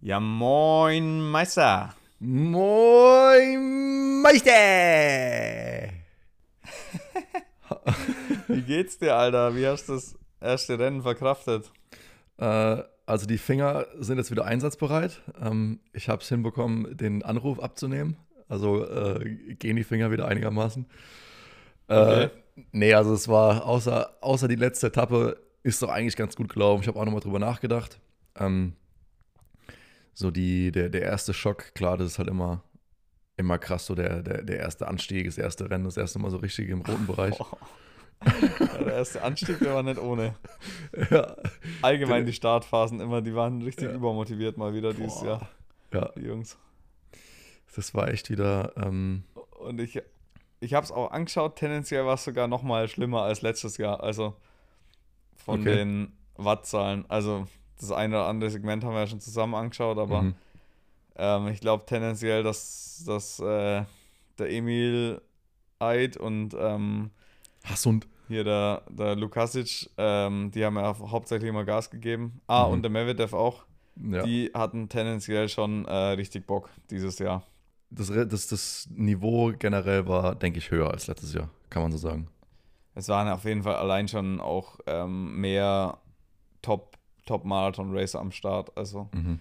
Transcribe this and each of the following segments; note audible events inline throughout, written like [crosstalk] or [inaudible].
Ja, moin, Meister. Moin Meister! [laughs] Wie geht's dir, Alter? Wie hast du das erste Rennen verkraftet? Äh, also die Finger sind jetzt wieder einsatzbereit. Ähm, ich habe es hinbekommen, den Anruf abzunehmen. Also äh, gehen die Finger wieder einigermaßen. Äh, Okay. Nee, also es war außer, außer die letzte Etappe ist doch eigentlich ganz gut gelaufen. Ich habe auch nochmal drüber nachgedacht. Ähm, so die, der, der erste Schock, klar, das ist halt immer, immer krass, so der, der, der erste Anstieg, das erste Rennen, das erste Mal so richtig im roten Bereich. [laughs] Ja, der erste Anstieg, der war nicht ohne. [laughs] ja. Allgemein die Startphasen immer, die waren richtig Ja. übermotiviert mal wieder dieses Boah. Jahr, ja, die Jungs. das war echt wieder, ähm, Und ich, ich habe es auch angeschaut, tendenziell war es sogar noch mal schlimmer als letztes Jahr. Also von Okay. den Wattzahlen. Also das eine oder andere Segment haben wir ja schon zusammen angeschaut, aber mhm. ähm, ich glaube tendenziell, dass, dass äh, der Emil Eid und ähm, Hassund. hier der, der Lukasic, ähm, die haben ja hauptsächlich immer Gas gegeben. Ah, Mhm. und der Medvedev auch. Ja. Die hatten tendenziell schon äh, richtig Bock dieses Jahr. Das, das, das Niveau generell war, denke ich, höher als letztes Jahr, kann man so sagen. Es waren auf jeden Fall allein schon auch ähm, mehr Top, Top-Marathon-Racer am Start. Also Mhm.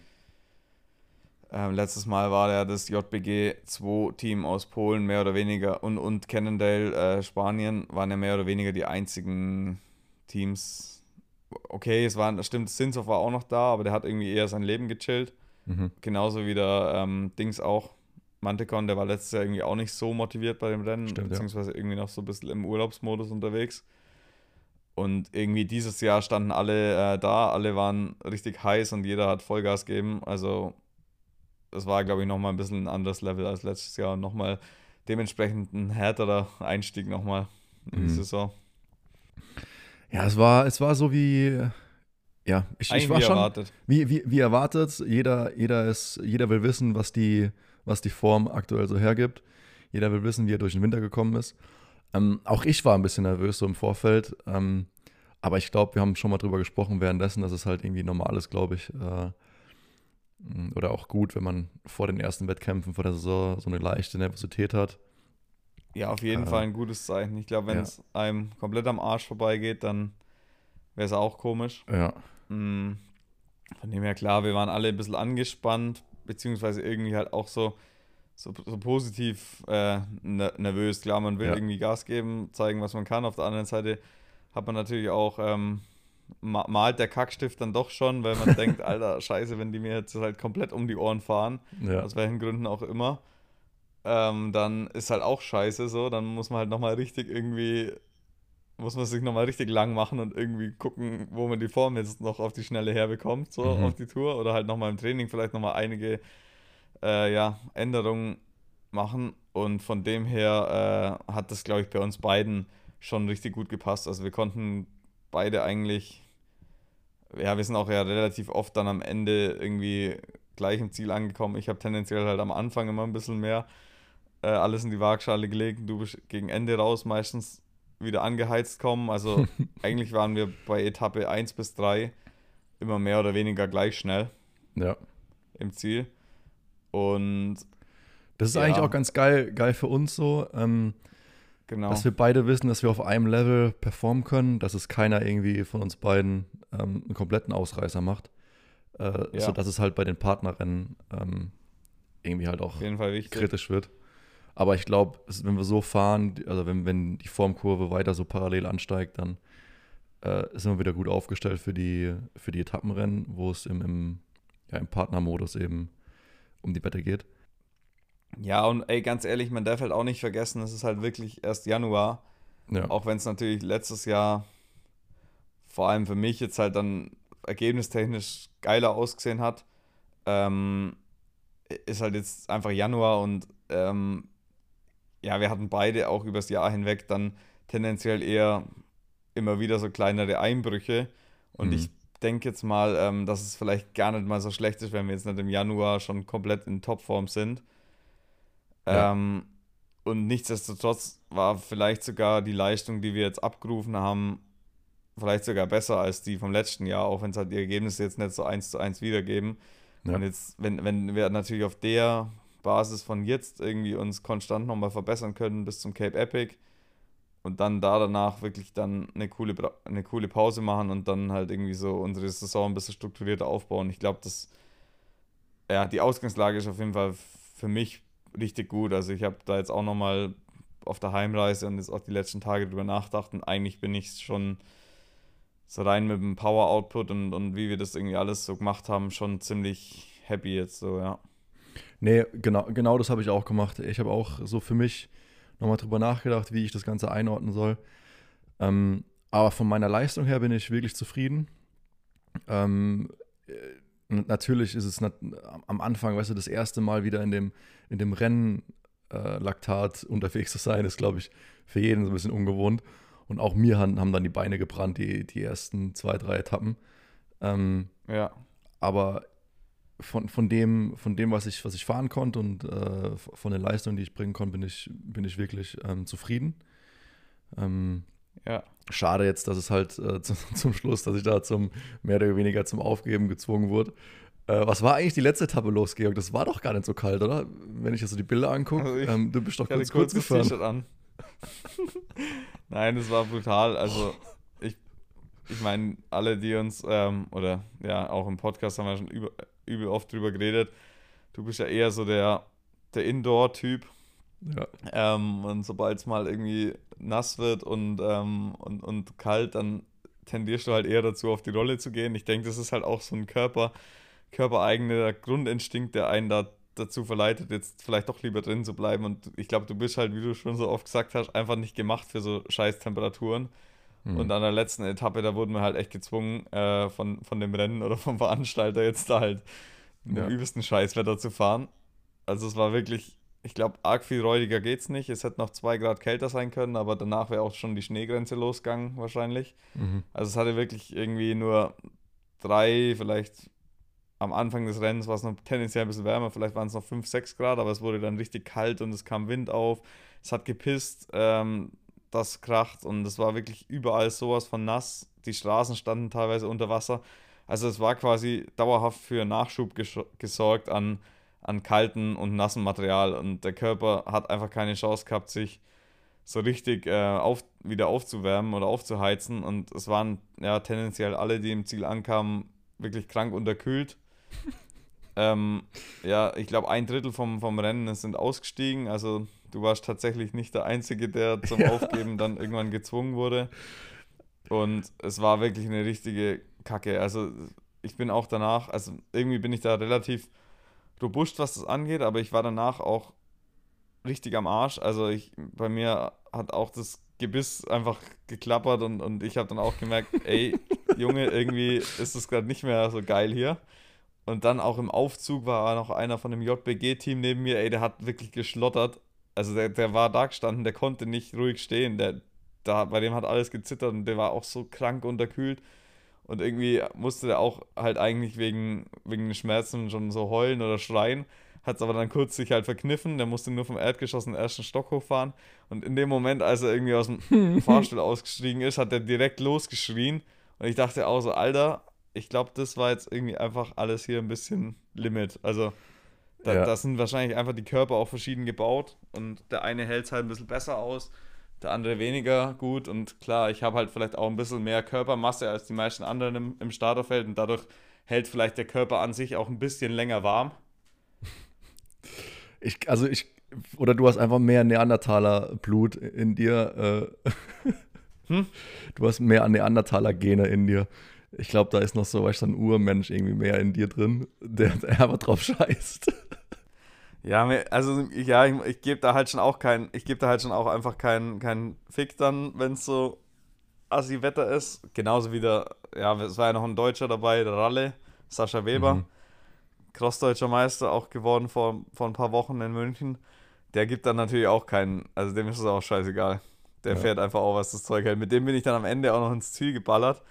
ähm, letztes Mal war ja das JBG 2-Team aus Polen mehr oder weniger und, und Cannondale äh, Spanien waren ja mehr oder weniger die einzigen Teams. Okay, es waren, stimmt, Sinsov war auch noch da, aber der hat irgendwie eher sein Leben gechillt. Mhm. Genauso wie der ähm, Dings auch. Mantecon, der war letztes Jahr irgendwie auch nicht so motiviert bei dem Rennen, Stimmt, ja. beziehungsweise irgendwie noch so ein bisschen im Urlaubsmodus unterwegs. Und irgendwie dieses Jahr standen alle äh, da, alle waren richtig heiß und jeder hat Vollgas gegeben. Also das war, glaube ich, nochmal ein bisschen ein anderes Level als letztes Jahr und nochmal dementsprechend ein härterer Einstieg nochmal in die Mhm. Saison. Ja, es war, es war so wie, ja, ich, ich war wie schon, erwartet. wie, wie, wie erwartet. Jeder, jeder, ist, jeder will wissen, was die, was die Form aktuell so hergibt. Jeder will wissen, wie er durch den Winter gekommen ist. Ähm, auch ich war ein bisschen nervös so im Vorfeld. Ähm, aber ich glaube, wir haben schon mal drüber gesprochen währenddessen, dass es halt irgendwie normal ist, glaube ich. Äh, oder auch gut, wenn man vor den ersten Wettkämpfen vor der Saison so eine leichte Nervosität hat. Ja, auf jeden Äh, Fall ein gutes Zeichen. Ich glaube, wenn ja. es einem komplett am Arsch vorbeigeht, dann wäre es auch komisch. Ja. Mm, Von dem her klar, wir waren alle ein bisschen angespannt, beziehungsweise irgendwie halt auch so, so, so positiv äh, ner- nervös. Klar, man will Ja. irgendwie Gas geben, zeigen, was man kann. Auf der anderen Seite hat man natürlich auch, ähm, ma- malt der Kackstift dann doch schon, weil man [laughs] denkt, Alter, scheiße, wenn die mir jetzt halt komplett um die Ohren fahren, Ja. aus welchen Gründen auch immer, ähm, dann ist halt auch scheiße so. Dann muss man halt nochmal richtig irgendwie, muss man sich nochmal richtig lang machen und irgendwie gucken, wo man die Form jetzt noch auf die Schnelle herbekommt, so Mhm. auf die Tour. Oder halt nochmal im Training vielleicht nochmal einige äh, ja, Änderungen machen. Und von dem her äh, hat das, glaube ich, bei uns beiden schon richtig gut gepasst. Also wir konnten beide eigentlich, ja, wir sind auch ja relativ oft dann am Ende irgendwie gleich im Ziel angekommen. Ich habe tendenziell halt am Anfang immer ein bisschen mehr äh, alles in die Waagschale gelegt. Du bist gegen Ende raus meistens wieder angeheizt kommen. Also [laughs] eigentlich waren wir bei Etappe 1 bis 3 immer mehr oder weniger gleich schnell ja. im Ziel. Und Das ist Ja. eigentlich auch ganz geil, geil für uns so, ähm, genau. dass wir beide wissen, dass wir auf einem Level performen können, dass es keiner irgendwie von uns beiden ähm, einen kompletten Ausreißer macht. Äh, Ja. Sodass es halt bei den Partnerrennen ähm, irgendwie halt auch kritisch wird. Aber ich glaube, wenn wir so fahren, also wenn, wenn die Formkurve weiter so parallel ansteigt, dann äh, sind wir wieder gut aufgestellt für die, für die Etappenrennen, wo es im, im, ja, im Partnermodus eben um die Wette geht. Ja, und ey, ganz ehrlich, man darf halt auch nicht vergessen, es ist halt wirklich erst Januar. Ja, Auch wenn es natürlich letztes Jahr vor allem für mich jetzt halt dann ergebnistechnisch geiler ausgesehen hat, ähm, ist halt jetzt einfach Januar und ähm, ja, wir hatten beide auch übers Jahr hinweg dann tendenziell eher immer wieder so kleinere Einbrüche. Und Mhm. ich denke jetzt mal, ähm, dass es vielleicht gar nicht mal so schlecht ist, wenn wir jetzt nicht im Januar schon komplett in Topform sind. Ja. Ähm, und nichtsdestotrotz war vielleicht sogar die Leistung, die wir jetzt abgerufen haben, vielleicht sogar besser als die vom letzten Jahr, auch wenn es halt die Ergebnisse jetzt nicht so eins zu eins wiedergeben. Ja. Und jetzt, wenn, wenn wir natürlich auf der Basis von jetzt irgendwie uns konstant nochmal verbessern können bis zum Cape Epic und dann da danach wirklich dann eine coole, eine coole Pause machen und dann halt irgendwie so unsere Saison ein bisschen strukturierter aufbauen. Ich glaube, dass ja, die Ausgangslage ist auf jeden Fall für mich richtig gut. Also ich habe da jetzt auch nochmal auf der Heimreise und jetzt auch die letzten Tage drüber nachgedacht und eigentlich bin ich schon so rein mit dem Power-Output und, und wie wir das irgendwie alles so gemacht haben, schon ziemlich happy jetzt so, ja. Nee, genau, genau das habe ich auch gemacht. Ich habe auch so für mich nochmal drüber nachgedacht, wie ich das Ganze einordnen soll. Ähm, aber von meiner Leistung her bin ich wirklich zufrieden. Ähm, äh, natürlich ist es am Anfang, weißt du, das erste Mal wieder in dem, in dem Rennen äh, Laktat unterwegs zu sein, ist, glaube ich, für jeden so ein bisschen ungewohnt. Und auch mir haben, haben dann die Beine gebrannt, die, die ersten zwei, drei Etappen. Ähm, ja. Aber von, von, dem, von dem, was ich, was ich fahren konnte und äh, von der Leistung, die ich bringen konnte, bin ich, bin ich wirklich ähm, zufrieden. Ähm, ja. Schade jetzt, dass es halt äh, [laughs] zu, zum Schluss, dass ich da zum mehr oder weniger zum Aufgeben gezwungen wurde. Äh, was war eigentlich die letzte Etappe los, Georg? Das war doch gar nicht so kalt, oder? Wenn ich jetzt so die Bilder angucke, also ähm, du bist doch kurz, kurz gefahren. An. [laughs] Nein, es war brutal. Also ich, ich meine, alle, die uns, ähm, oder ja, auch im Podcast haben wir schon über, übel oft drüber geredet. Du bist ja eher so der, der Indoor-Typ. Ja. Ähm, und sobald es mal irgendwie nass wird und, ähm, und, und kalt, dann tendierst du halt eher dazu, auf die Rolle zu gehen. Ich denke, das ist halt auch so ein Körper, körpereigener Grundinstinkt, der einen da dazu verleitet, jetzt vielleicht doch lieber drin zu bleiben. Und ich glaube, du bist halt, wie du schon so oft gesagt hast, einfach nicht gemacht für so scheiß Temperaturen. Mhm. Und an der letzten Etappe, da wurden wir halt echt gezwungen, äh, von, von dem Rennen oder vom Veranstalter jetzt da halt ja. im übelsten Scheißwetter zu fahren. Also es war wirklich, ich glaube, arg viel räudiger geht's nicht. Es hätte noch zwei Grad kälter sein können, aber danach wäre auch schon die Schneegrenze losgegangen wahrscheinlich. Mhm. Also es hatte wirklich irgendwie nur drei, vielleicht am Anfang des Rennens war es noch tendenziell ein bisschen wärmer, vielleicht waren es noch 5, 6 Grad, aber es wurde dann richtig kalt und es kam Wind auf. Es hat gepisst, ähm, das kracht und es war wirklich überall sowas von nass. Die Straßen standen teilweise unter Wasser. Also es war quasi dauerhaft für Nachschub gesorgt an, an kalten und nassen Material und der Körper hat einfach keine Chance gehabt, sich so richtig äh, auf, wieder aufzuwärmen oder aufzuheizen und es waren ja tendenziell alle, die im Ziel ankamen, wirklich krank unterkühlt [laughs] ähm, ja, ich glaube, ein Drittel vom, vom Rennen sind ausgestiegen. Also du warst tatsächlich nicht der Einzige, der [laughs] zum ja. Aufgeben dann irgendwann gezwungen wurde. Und es war wirklich eine richtige Kacke. Also ich bin auch danach, also irgendwie bin ich da relativ robust, was das angeht, aber ich war danach auch richtig am Arsch. Also ich, bei mir hat auch das Gebiss einfach geklappert und, und ich habe dann auch gemerkt, [laughs] ey, Junge, irgendwie ist es gerade nicht mehr so geil hier. Und dann auch im Aufzug war noch einer von dem JBG-Team neben mir, ey, der hat wirklich geschlottert. Also der, der war da gestanden, der konnte nicht ruhig stehen. Der, da, bei dem hat alles gezittert und der war auch so krank unterkühlt. Und irgendwie musste der auch halt eigentlich wegen, wegen den Schmerzen schon so heulen oder schreien. Hat es aber dann kurz sich halt verkniffen. Der musste nur vom Erdgeschoss in den ersten Stock hochfahren. Und in dem Moment, als er irgendwie aus dem [laughs] Fahrstuhl ausgestiegen ist, hat er direkt losgeschrien. Und ich dachte auch so, Alter, ich glaube, das war jetzt irgendwie einfach alles hier ein bisschen Limit. Also, da, ja. das sind wahrscheinlich einfach die Körper auch verschieden gebaut und der eine hält es halt ein bisschen besser aus, der andere weniger gut. Und klar, ich habe halt vielleicht auch ein bisschen mehr Körpermasse als die meisten anderen im, im Starterfeld und dadurch hält vielleicht der Körper an sich auch ein bisschen länger warm. [laughs] Ich, also ich, oder du hast einfach mehr Neandertaler Blut in dir. Äh, hm? [laughs] Du hast mehr Neandertaler Gene in dir. Ich glaube, da ist noch so, weißt du, ein Urmensch irgendwie mehr in dir drin, der, [laughs] der aber drauf scheißt. Ja, also ja, ich, ich gebe da halt schon auch kein, ich gebe da halt schon auch einfach keinen kein Fick dann, wenn es so assi Wetter ist. Genauso wie der, ja, es war ja noch ein Deutscher dabei, der Ralle, Sascha Weber, mhm. Crossdeutscher Meister, auch geworden vor, vor ein paar Wochen in München. Der gibt dann natürlich auch keinen, also dem ist es auch scheißegal. Der ja. fährt einfach auch, was das Zeug hält. Mit dem bin ich dann am Ende auch noch ins Ziel geballert.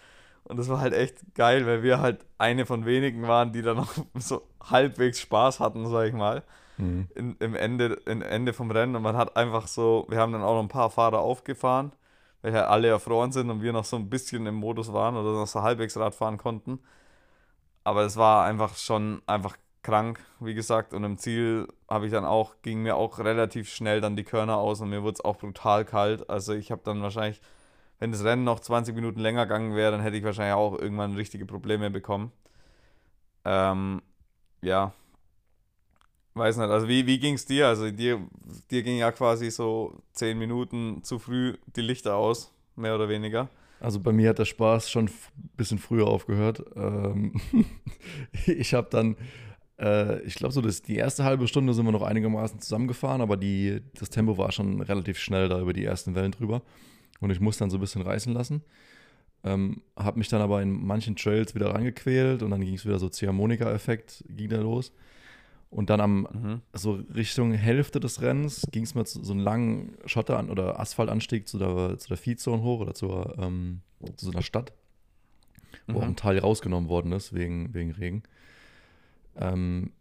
Und das war halt echt geil, weil wir halt eine von wenigen waren, die da noch [laughs] so halbwegs Spaß hatten, sag ich mal. mhm. in, im Ende, im Ende vom Rennen und man hat einfach so, wir haben dann auch noch ein paar Fahrer aufgefahren, weil ja alle erfroren sind und wir noch so ein bisschen im Modus waren oder noch so halbwegs Rad fahren konnten. Aber es war einfach schon einfach krank, wie gesagt. Und im Ziel habe ich dann auch, ging mir auch relativ schnell dann die Körner aus und mir wurde es auch brutal kalt. Also ich habe dann wahrscheinlich, wenn das Rennen noch 20 Minuten länger gegangen wäre, dann hätte ich wahrscheinlich auch irgendwann richtige Probleme bekommen. Ähm, ja. Weiß nicht, also wie, wie ging es dir? Also dir, dir ging ja quasi so 10 Minuten zu früh die Lichter aus, mehr oder weniger. Also bei mir hat der Spaß schon ein bisschen früher aufgehört. Ähm [laughs] ich habe dann äh, ich glaube, so das, die erste halbe Stunde sind wir noch einigermaßen zusammengefahren, aber die, das Tempo war schon relativ schnell da über die ersten Wellen drüber. Und ich musste dann so ein bisschen reißen lassen. Ähm, habe mich dann aber in manchen Trails wieder reingequält und dann ging es wieder so Ziehharmonika-Effekt, ging da los. Und dann am mhm. so Richtung Hälfte des Rennens ging es mir zu so einem langen Schotter- oder Asphaltanstieg zu der, zu der Feedzone hoch oder zur, ähm, zu so einer Stadt, wo mhm. auch ein Teil rausgenommen worden ist wegen, wegen Regen. Ähm,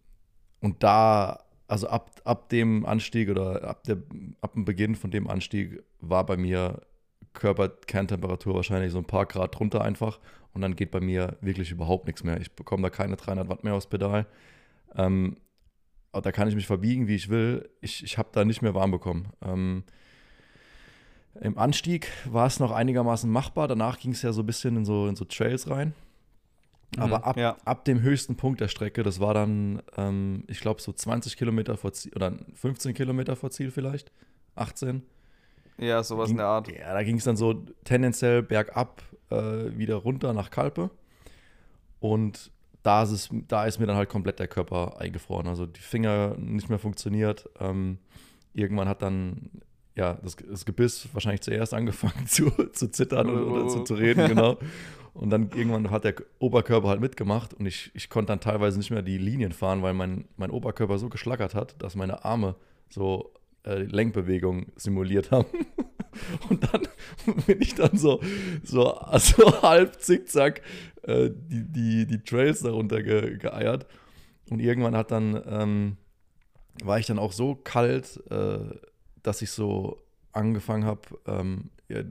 und da, also ab, ab dem Anstieg oder ab, der, ab dem Beginn von dem Anstieg war bei mir Körperkerntemperatur wahrscheinlich so ein paar Grad drunter einfach. Und dann geht bei mir wirklich überhaupt nichts mehr. Ich bekomme da keine 300 Watt mehr aufs Pedal. Ähm, da kann ich mich verbiegen, wie ich will. Ich, ich habe da nicht mehr warm bekommen. Ähm, Im Anstieg war es noch einigermaßen machbar. Danach ging es ja so ein bisschen in so, in so Trails rein. Aber mhm, ab, ja. ab dem höchsten Punkt der Strecke, das war dann, ähm, ich glaube, so 20 Kilometer vor Ziel oder 15 Kilometer vor Ziel vielleicht, 18. Ja, sowas ging, in der Art. Ja, da ging es dann so tendenziell bergab äh, wieder runter nach Kalpe. Und da ist, es, da ist mir dann halt komplett der Körper eingefroren. Also die Finger nicht mehr funktioniert. Ähm, irgendwann hat dann ja, das, das Gebiss wahrscheinlich zuerst angefangen [laughs] zu, zu zittern oder, oder zu, zu reden, genau. [laughs] Und dann irgendwann hat der Oberkörper halt mitgemacht und ich, ich konnte dann teilweise nicht mehr die Linien fahren, weil mein, mein Oberkörper so geschlackert hat, dass meine Arme so äh, Lenkbewegungen simuliert haben. [laughs] Und dann bin ich dann so, so also halb zickzack äh, die, die, die Trails darunter ge, geeiert. Und irgendwann hat dann, ähm, war ich dann auch so kalt, äh, dass ich so angefangen habe, ähm, ja,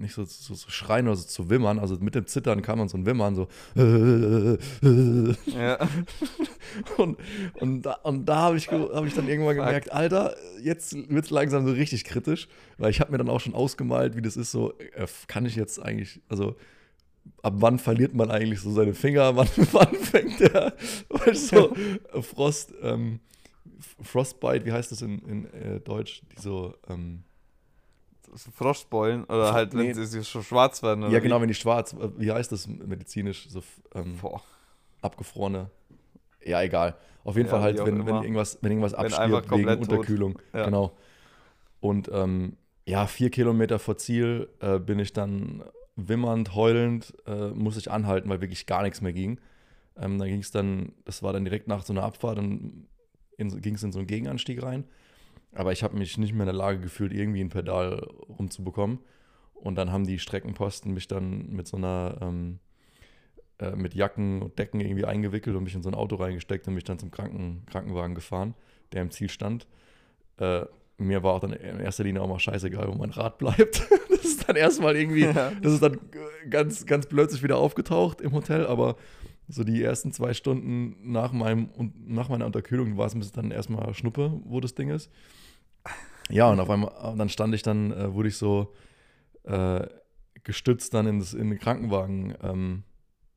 nicht so, so, so, schreien oder so zu wimmern. Also mit dem Zittern kam man so ein Wimmern, so. Ja. [laughs] und, und da, und da habe ich, hab ich dann irgendwann gemerkt, Alter, jetzt wird es langsam so richtig kritisch, weil ich habe mir dann auch schon ausgemalt, wie das ist, so, äh, kann ich jetzt eigentlich, also ab wann verliert man eigentlich so seine Finger, [laughs] wann, wann fängt der, so, Frost, ähm, Frostbite, wie heißt das in, in äh, Deutsch, die so, ähm, Frostbeulen oder halt, wenn nee. sie so schwarz werden. ja, genau, wie? wenn die schwarz, wie heißt das medizinisch? So ähm, abgefrorene. Ja, egal. Auf jeden ja, Fall halt, wenn, wenn, irgendwas, wenn irgendwas abstirbt wegen Unterkühlung. Ja. Genau. Und ähm, ja, vier Kilometer vor Ziel äh, bin ich dann wimmernd, heulend, äh, muss ich anhalten, weil wirklich gar nichts mehr ging. Ähm, dann ging es dann, das war dann direkt nach so einer Abfahrt, dann ging es in so einen Gegenanstieg rein. Aber ich habe mich nicht mehr in der Lage gefühlt, irgendwie ein Pedal rumzubekommen. Und dann haben die Streckenposten mich dann mit so einer, ähm, äh, mit Jacken und Decken irgendwie eingewickelt und mich in so ein Auto reingesteckt und mich dann zum Kranken Krankenwagen gefahren, der im Ziel stand. Äh, mir war auch dann in erster Linie auch mal scheißegal, wo mein Rad [laughs] bleibt. das ist dann erstmal irgendwie, ja. das ist dann ganz, ganz plötzlich wieder aufgetaucht im Hotel, aber so die ersten zwei Stunden nach, meinem, nach meiner Unterkühlung war es dann erstmal Schnuppe, wo das Ding ist. Ja, und auf einmal, dann stand ich dann, äh, wurde ich so äh, gestützt dann in, das, in den Krankenwagen ähm,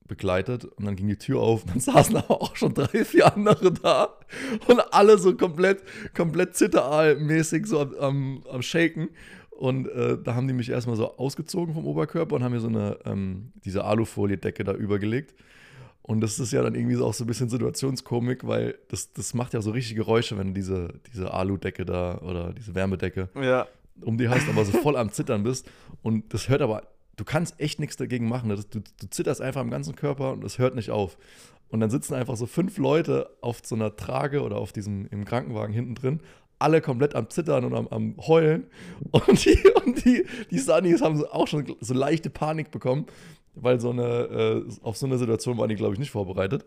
begleitet und dann ging die Tür auf und [laughs] dann saßen aber auch schon drei, vier andere da und alle so komplett, komplett zitteralmäßig so am, am, Shaken. Und äh, da haben die mich erstmal so ausgezogen vom Oberkörper und haben mir so eine, ähm, diese Alufolie-Decke da übergelegt. Und das ist ja dann irgendwie auch so ein bisschen Situationskomik, weil das, das macht ja so richtige Geräusche, wenn du diese, diese Aludecke da oder diese Wärmedecke ja. um die hast, aber so voll am Zittern bist. Und das hört aber, du kannst echt nichts dagegen machen. Du, du zitterst einfach am ganzen Körper und das hört nicht auf. Und dann sitzen einfach so fünf Leute auf so einer Trage oder auf diesem im Krankenwagen hinten drin, alle komplett am Zittern und am, am Heulen. Und die, und die, die Sunnies haben auch schon so leichte Panik bekommen, weil so eine, äh, auf so eine Situation waren die, glaube ich, nicht vorbereitet.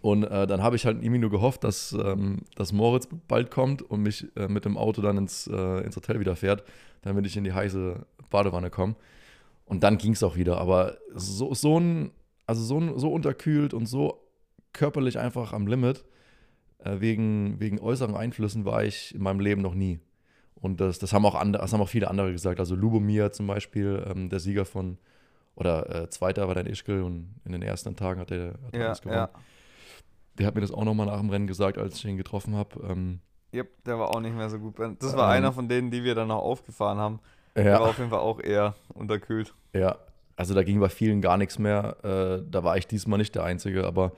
Und äh, dann habe ich halt irgendwie nur gehofft, dass, ähm, dass Moritz bald kommt und mich äh, mit dem Auto dann ins, äh, ins Hotel wieder fährt, damit ich in die heiße Badewanne komme. Und dann ging es auch wieder. Aber so, so ein, also so, so unterkühlt und so körperlich einfach am Limit, äh, wegen, wegen äußeren Einflüssen war ich in meinem Leben noch nie. Und das, das, haben, auch andere, das haben auch viele andere gesagt. Also Lubomir zum Beispiel, ähm, der Sieger von, oder äh, Zweiter war dann Ischgl und in den ersten Tagen hat er, hat Ja, das gewonnen. ja. Der hat mir das auch nochmal nach dem Rennen gesagt, als ich ihn getroffen habe. Ähm, Yep, der war auch nicht mehr so gut. Das war Ähm. einer von denen, die wir dann noch aufgefahren haben. Der war ja, auf jeden Fall auch eher unterkühlt. ja, also da ging bei vielen gar nichts mehr. Äh, da war ich diesmal nicht der Einzige, aber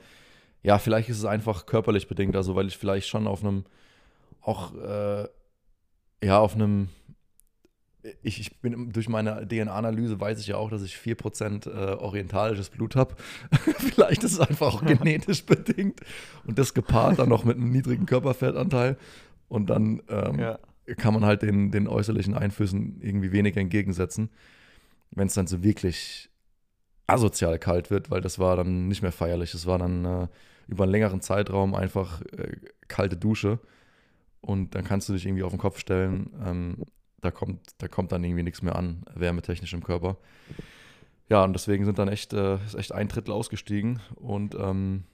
ja, vielleicht ist es einfach körperlich bedingt, also weil ich vielleicht schon auf einem, auch, äh, ja, auf einem, ich, ich bin durch meine DNA-Analyse weiß ich ja auch, dass ich 4% äh, orientalisches Blut habe. [laughs] vielleicht ist es einfach auch [laughs] genetisch bedingt und das gepaart dann noch mit einem niedrigen Körperfettanteil und dann ähm, Ja. kann man halt den, den äußerlichen Einflüssen irgendwie weniger entgegensetzen, wenn es dann so wirklich asozial kalt wird, weil das war dann nicht mehr feierlich. Es war dann äh, über einen längeren Zeitraum einfach äh, kalte Dusche und dann kannst du dich irgendwie auf den Kopf stellen. Ähm, da, kommt, da kommt dann irgendwie nichts mehr an, wärmetechnisch im Körper. Ja, und deswegen sind dann echt, äh, ist echt ein Drittel ausgestiegen und ähm,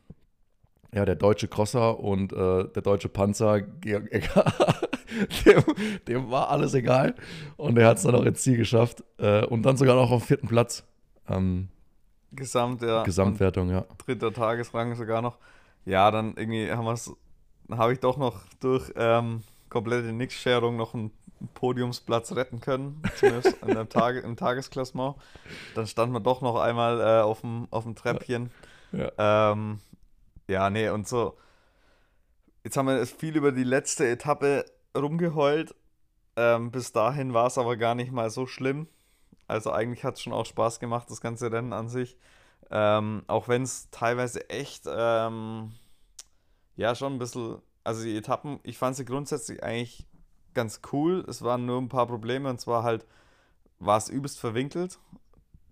ja, der deutsche Crosser und äh, der deutsche Panzer, Georg Egger, [laughs] dem, dem war alles egal. Und er hat es dann auch ins Ziel geschafft. Äh, und dann sogar noch auf vierten Platz. Ähm, Gesamt, ja. Gesamtwertung, ja. Dritter Tagesrang sogar noch. Ja, dann irgendwie haben wir es, habe ich doch noch durch ähm, komplette Nix-Scherung noch einen Podiumsplatz retten können, zumindest in der Tage, im Tagesklassement. Dann standen wir doch noch einmal äh, auf dem auf dem Treppchen. Ja. Ähm, ja, nee, und so. Jetzt haben wir viel über die letzte Etappe rumgeheult. Ähm, bis dahin war es aber gar nicht mal so schlimm. Also eigentlich hat es schon auch Spaß gemacht, das ganze Rennen an sich. Ähm, auch wenn es teilweise echt, ähm, ja, schon ein bisschen, also die Etappen, ich fand sie grundsätzlich eigentlich ganz cool. Es waren nur ein paar Probleme und zwar halt war es übelst verwinkelt,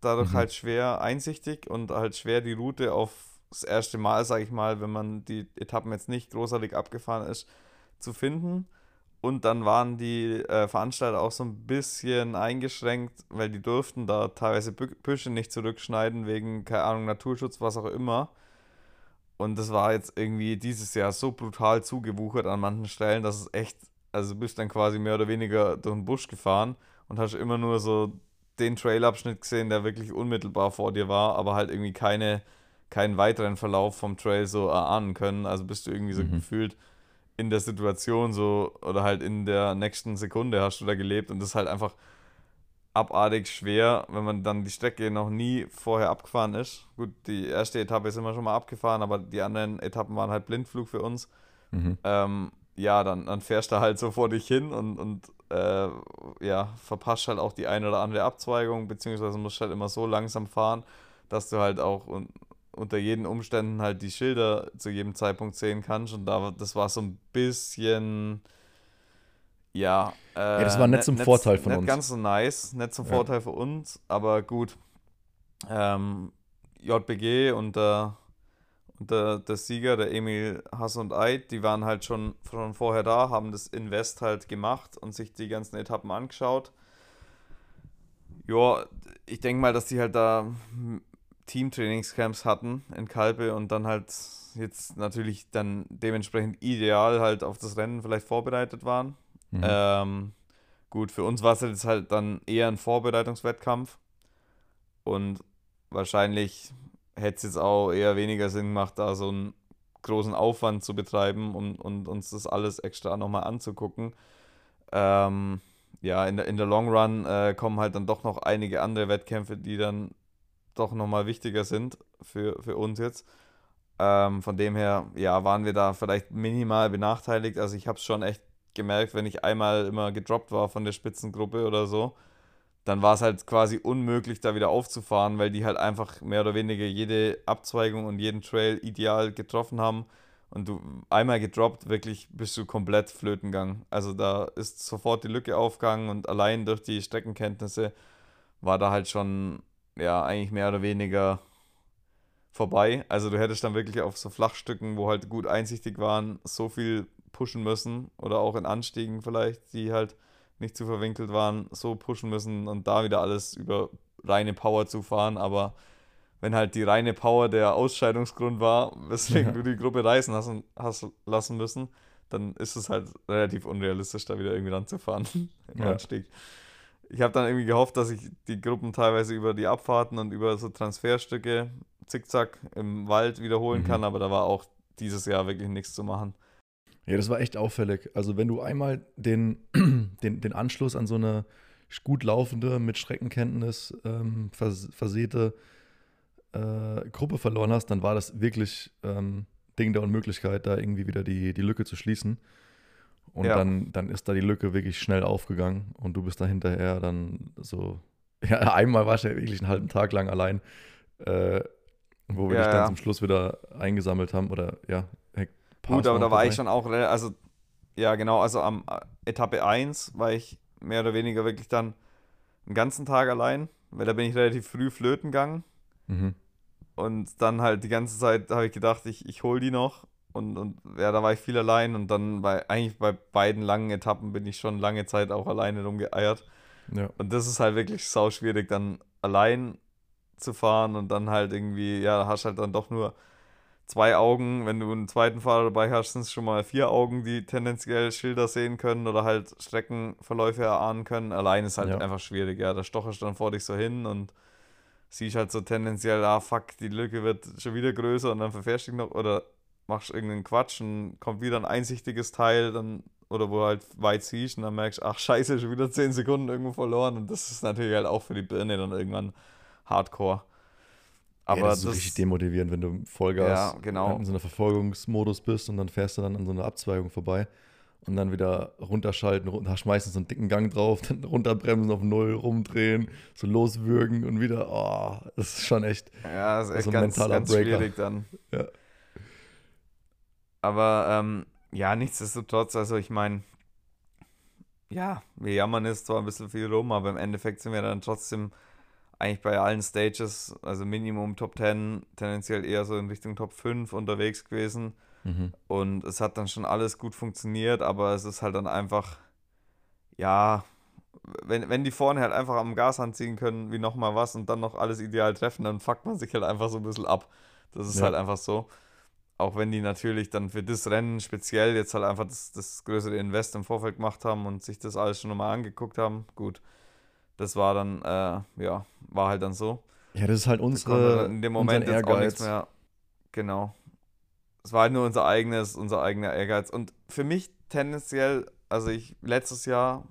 dadurch Mhm. halt schwer einsichtig und halt schwer die Route auf das erste Mal, sage ich mal, wenn man die Etappen jetzt nicht großartig abgefahren ist, zu finden. Und dann waren die äh, Veranstalter auch so ein bisschen eingeschränkt, weil die durften da teilweise Bü- Büsche nicht zurückschneiden, wegen, keine Ahnung, Naturschutz, was auch immer. Und das war jetzt irgendwie dieses Jahr so brutal zugewuchert an manchen Stellen, dass es echt, also du bist dann quasi mehr oder weniger durch den Busch gefahren und hast immer nur so den Trailabschnitt gesehen, der wirklich unmittelbar vor dir war, aber halt irgendwie keine, keinen weiteren Verlauf vom Trail so erahnen können. Also bist du irgendwie so Mhm. gefühlt in der Situation so oder halt in der nächsten Sekunde hast du da gelebt und das ist halt einfach abartig schwer, wenn man dann die Strecke noch nie vorher abgefahren ist. Gut, die erste Etappe ist immer schon mal abgefahren, aber die anderen Etappen waren halt Blindflug für uns. Mhm. Ähm, ja, dann, dann fährst du halt so vor dich hin und, und äh, ja, verpasst halt auch die eine oder andere Abzweigung, beziehungsweise musst halt immer so langsam fahren, dass du halt auch un unter jeden Umständen halt die Schilder zu jedem Zeitpunkt sehen kannst. Und da, das war so ein bisschen, ja, äh, das war nicht zum Vorteil von nicht uns. ganz so nice, nicht zum Ja. Vorteil für uns, aber gut. Ähm, JBG und der, und der, der Sieger, der Emil Hass und Eid, die waren halt schon, schon vorher da, haben das Invest halt gemacht und sich die ganzen Etappen angeschaut. Ja, ich denke mal, dass die halt da Teamtrainingscamps hatten in Kalpe und dann halt jetzt natürlich dann dementsprechend ideal halt auf das Rennen vielleicht vorbereitet waren. Mhm. Ähm, gut, für uns war es jetzt halt dann eher ein Vorbereitungswettkampf und wahrscheinlich hätte es jetzt auch eher weniger Sinn gemacht, da so einen großen Aufwand zu betreiben und, und uns das alles extra nochmal anzugucken. Ähm, ja, in der, in der Long Run äh, kommen halt dann doch noch einige andere Wettkämpfe, die dann doch nochmal wichtiger sind für, für uns jetzt. Ähm, von dem her, ja, waren wir da vielleicht minimal benachteiligt. Also ich habe es schon echt gemerkt, wenn ich einmal immer gedroppt war von der Spitzengruppe oder so, dann war es halt quasi unmöglich, da wieder aufzufahren, weil die halt einfach mehr oder weniger jede Abzweigung und jeden Trail ideal getroffen haben. Und du einmal gedroppt, wirklich bist du komplett flöten gegangen. Also da ist sofort die Lücke aufgegangen und allein durch die Streckenkenntnisse war da halt schon, ja, eigentlich mehr oder weniger vorbei. Also du hättest dann wirklich auf so Flachstücken, wo halt gut einsichtig waren, so viel pushen müssen oder auch in Anstiegen vielleicht, die halt nicht zu verwinkelt waren, so pushen müssen und da wieder alles über reine Power zu fahren. Aber wenn halt die reine Power der Ausscheidungsgrund war, [laughs] weswegen ja. du die Gruppe reißen hast, hast lassen müssen, dann ist es halt relativ unrealistisch, da wieder irgendwie ranzufahren [laughs] im ja. Anstieg. Ich habe dann irgendwie gehofft, dass ich die Gruppen teilweise über die Abfahrten und über so Transferstücke zickzack im Wald wiederholen mhm. kann, aber da war auch dieses Jahr wirklich nichts zu machen. Ja, das war echt auffällig. Also wenn du einmal den, [clears throat] den, den Anschluss an so eine gut laufende, mit Streckenkenntnis ähm, vers versäte äh, Gruppe verloren hast, dann war das wirklich ähm, Ding der Unmöglichkeit, da irgendwie wieder die, die Lücke zu schließen. Und ja. dann, dann ist da die Lücke wirklich schnell aufgegangen und du bist da hinterher dann so, [laughs] ja, einmal war ich ja wirklich einen halben Tag lang allein, äh, wo wir ja, dich dann ja. zum Schluss wieder eingesammelt haben oder ja, Gut, aber da war ich schon auch, also ja genau, also am äh, Etappe 1 war ich mehr oder weniger wirklich dann einen ganzen Tag allein, weil da bin ich relativ früh flöten gegangen. Mhm. Und dann halt die ganze Zeit habe ich gedacht, ich, ich hole die noch. Und, und ja, da war ich viel allein und dann bei eigentlich bei beiden langen Etappen bin ich schon lange Zeit auch alleine rumgeeiert. Ja. Und das ist halt wirklich sau schwierig, dann allein zu fahren und dann halt irgendwie, ja, hast halt dann doch nur zwei Augen. Wenn du einen zweiten Fahrer dabei hast, sind es schon mal vier Augen, die tendenziell Schilder sehen können oder halt Streckenverläufe erahnen können. Allein ist halt ja. einfach schwierig, ja. Da stocherst du dann vor dich so hin und siehst halt so tendenziell, ah fuck, die Lücke wird schon wieder größer und dann verfährst du dich noch oder machst irgendeinen Quatsch und kommt wieder ein einsichtiges Teil, dann oder wo halt weit siehst und dann merkst, ach scheiße, schon wieder 10 Sekunden irgendwo verloren und das ist natürlich halt auch für die Birne dann irgendwann hardcore. Aber ja, das ist das, richtig demotivierend, wenn du Vollgas ja, genau. in so einem Verfolgungsmodus bist und dann fährst du dann an so einer Abzweigung vorbei und dann wieder runterschalten, runter, meistens so einen dicken Gang drauf, [laughs] dann runterbremsen auf Null, rumdrehen, so loswürgen und wieder, oh, das ist schon echt, ja, das ist echt so ganz, ganz schwierig dann. Ja. Aber ähm, ja, nichtsdestotrotz, also ich meine, ja, wir jammern jetzt zwar ein bisschen viel rum, aber im Endeffekt sind wir dann trotzdem eigentlich bei allen Stages, also Minimum Top 10, tendenziell eher so in Richtung Top 5 unterwegs gewesen. Mhm. Und es hat dann schon alles gut funktioniert, aber es ist halt dann einfach, ja, wenn, wenn die vorne halt einfach am Gas anziehen können, wie nochmal was und dann noch alles ideal treffen, dann fuckt man sich halt einfach so ein bisschen ab. Das ist ja. halt einfach so. Auch wenn die natürlich dann für das Rennen speziell jetzt halt einfach das, das größere Invest im Vorfeld gemacht haben und sich das alles schon nochmal angeguckt haben, gut das war dann, äh, ja, war halt dann so. Ja, das ist halt unsere. In dem Moment jetzt auch nichts mehr. Genau. Es war halt nur unser eigenes, unser eigener Ehrgeiz. Und für mich tendenziell, also ich letztes Jahr,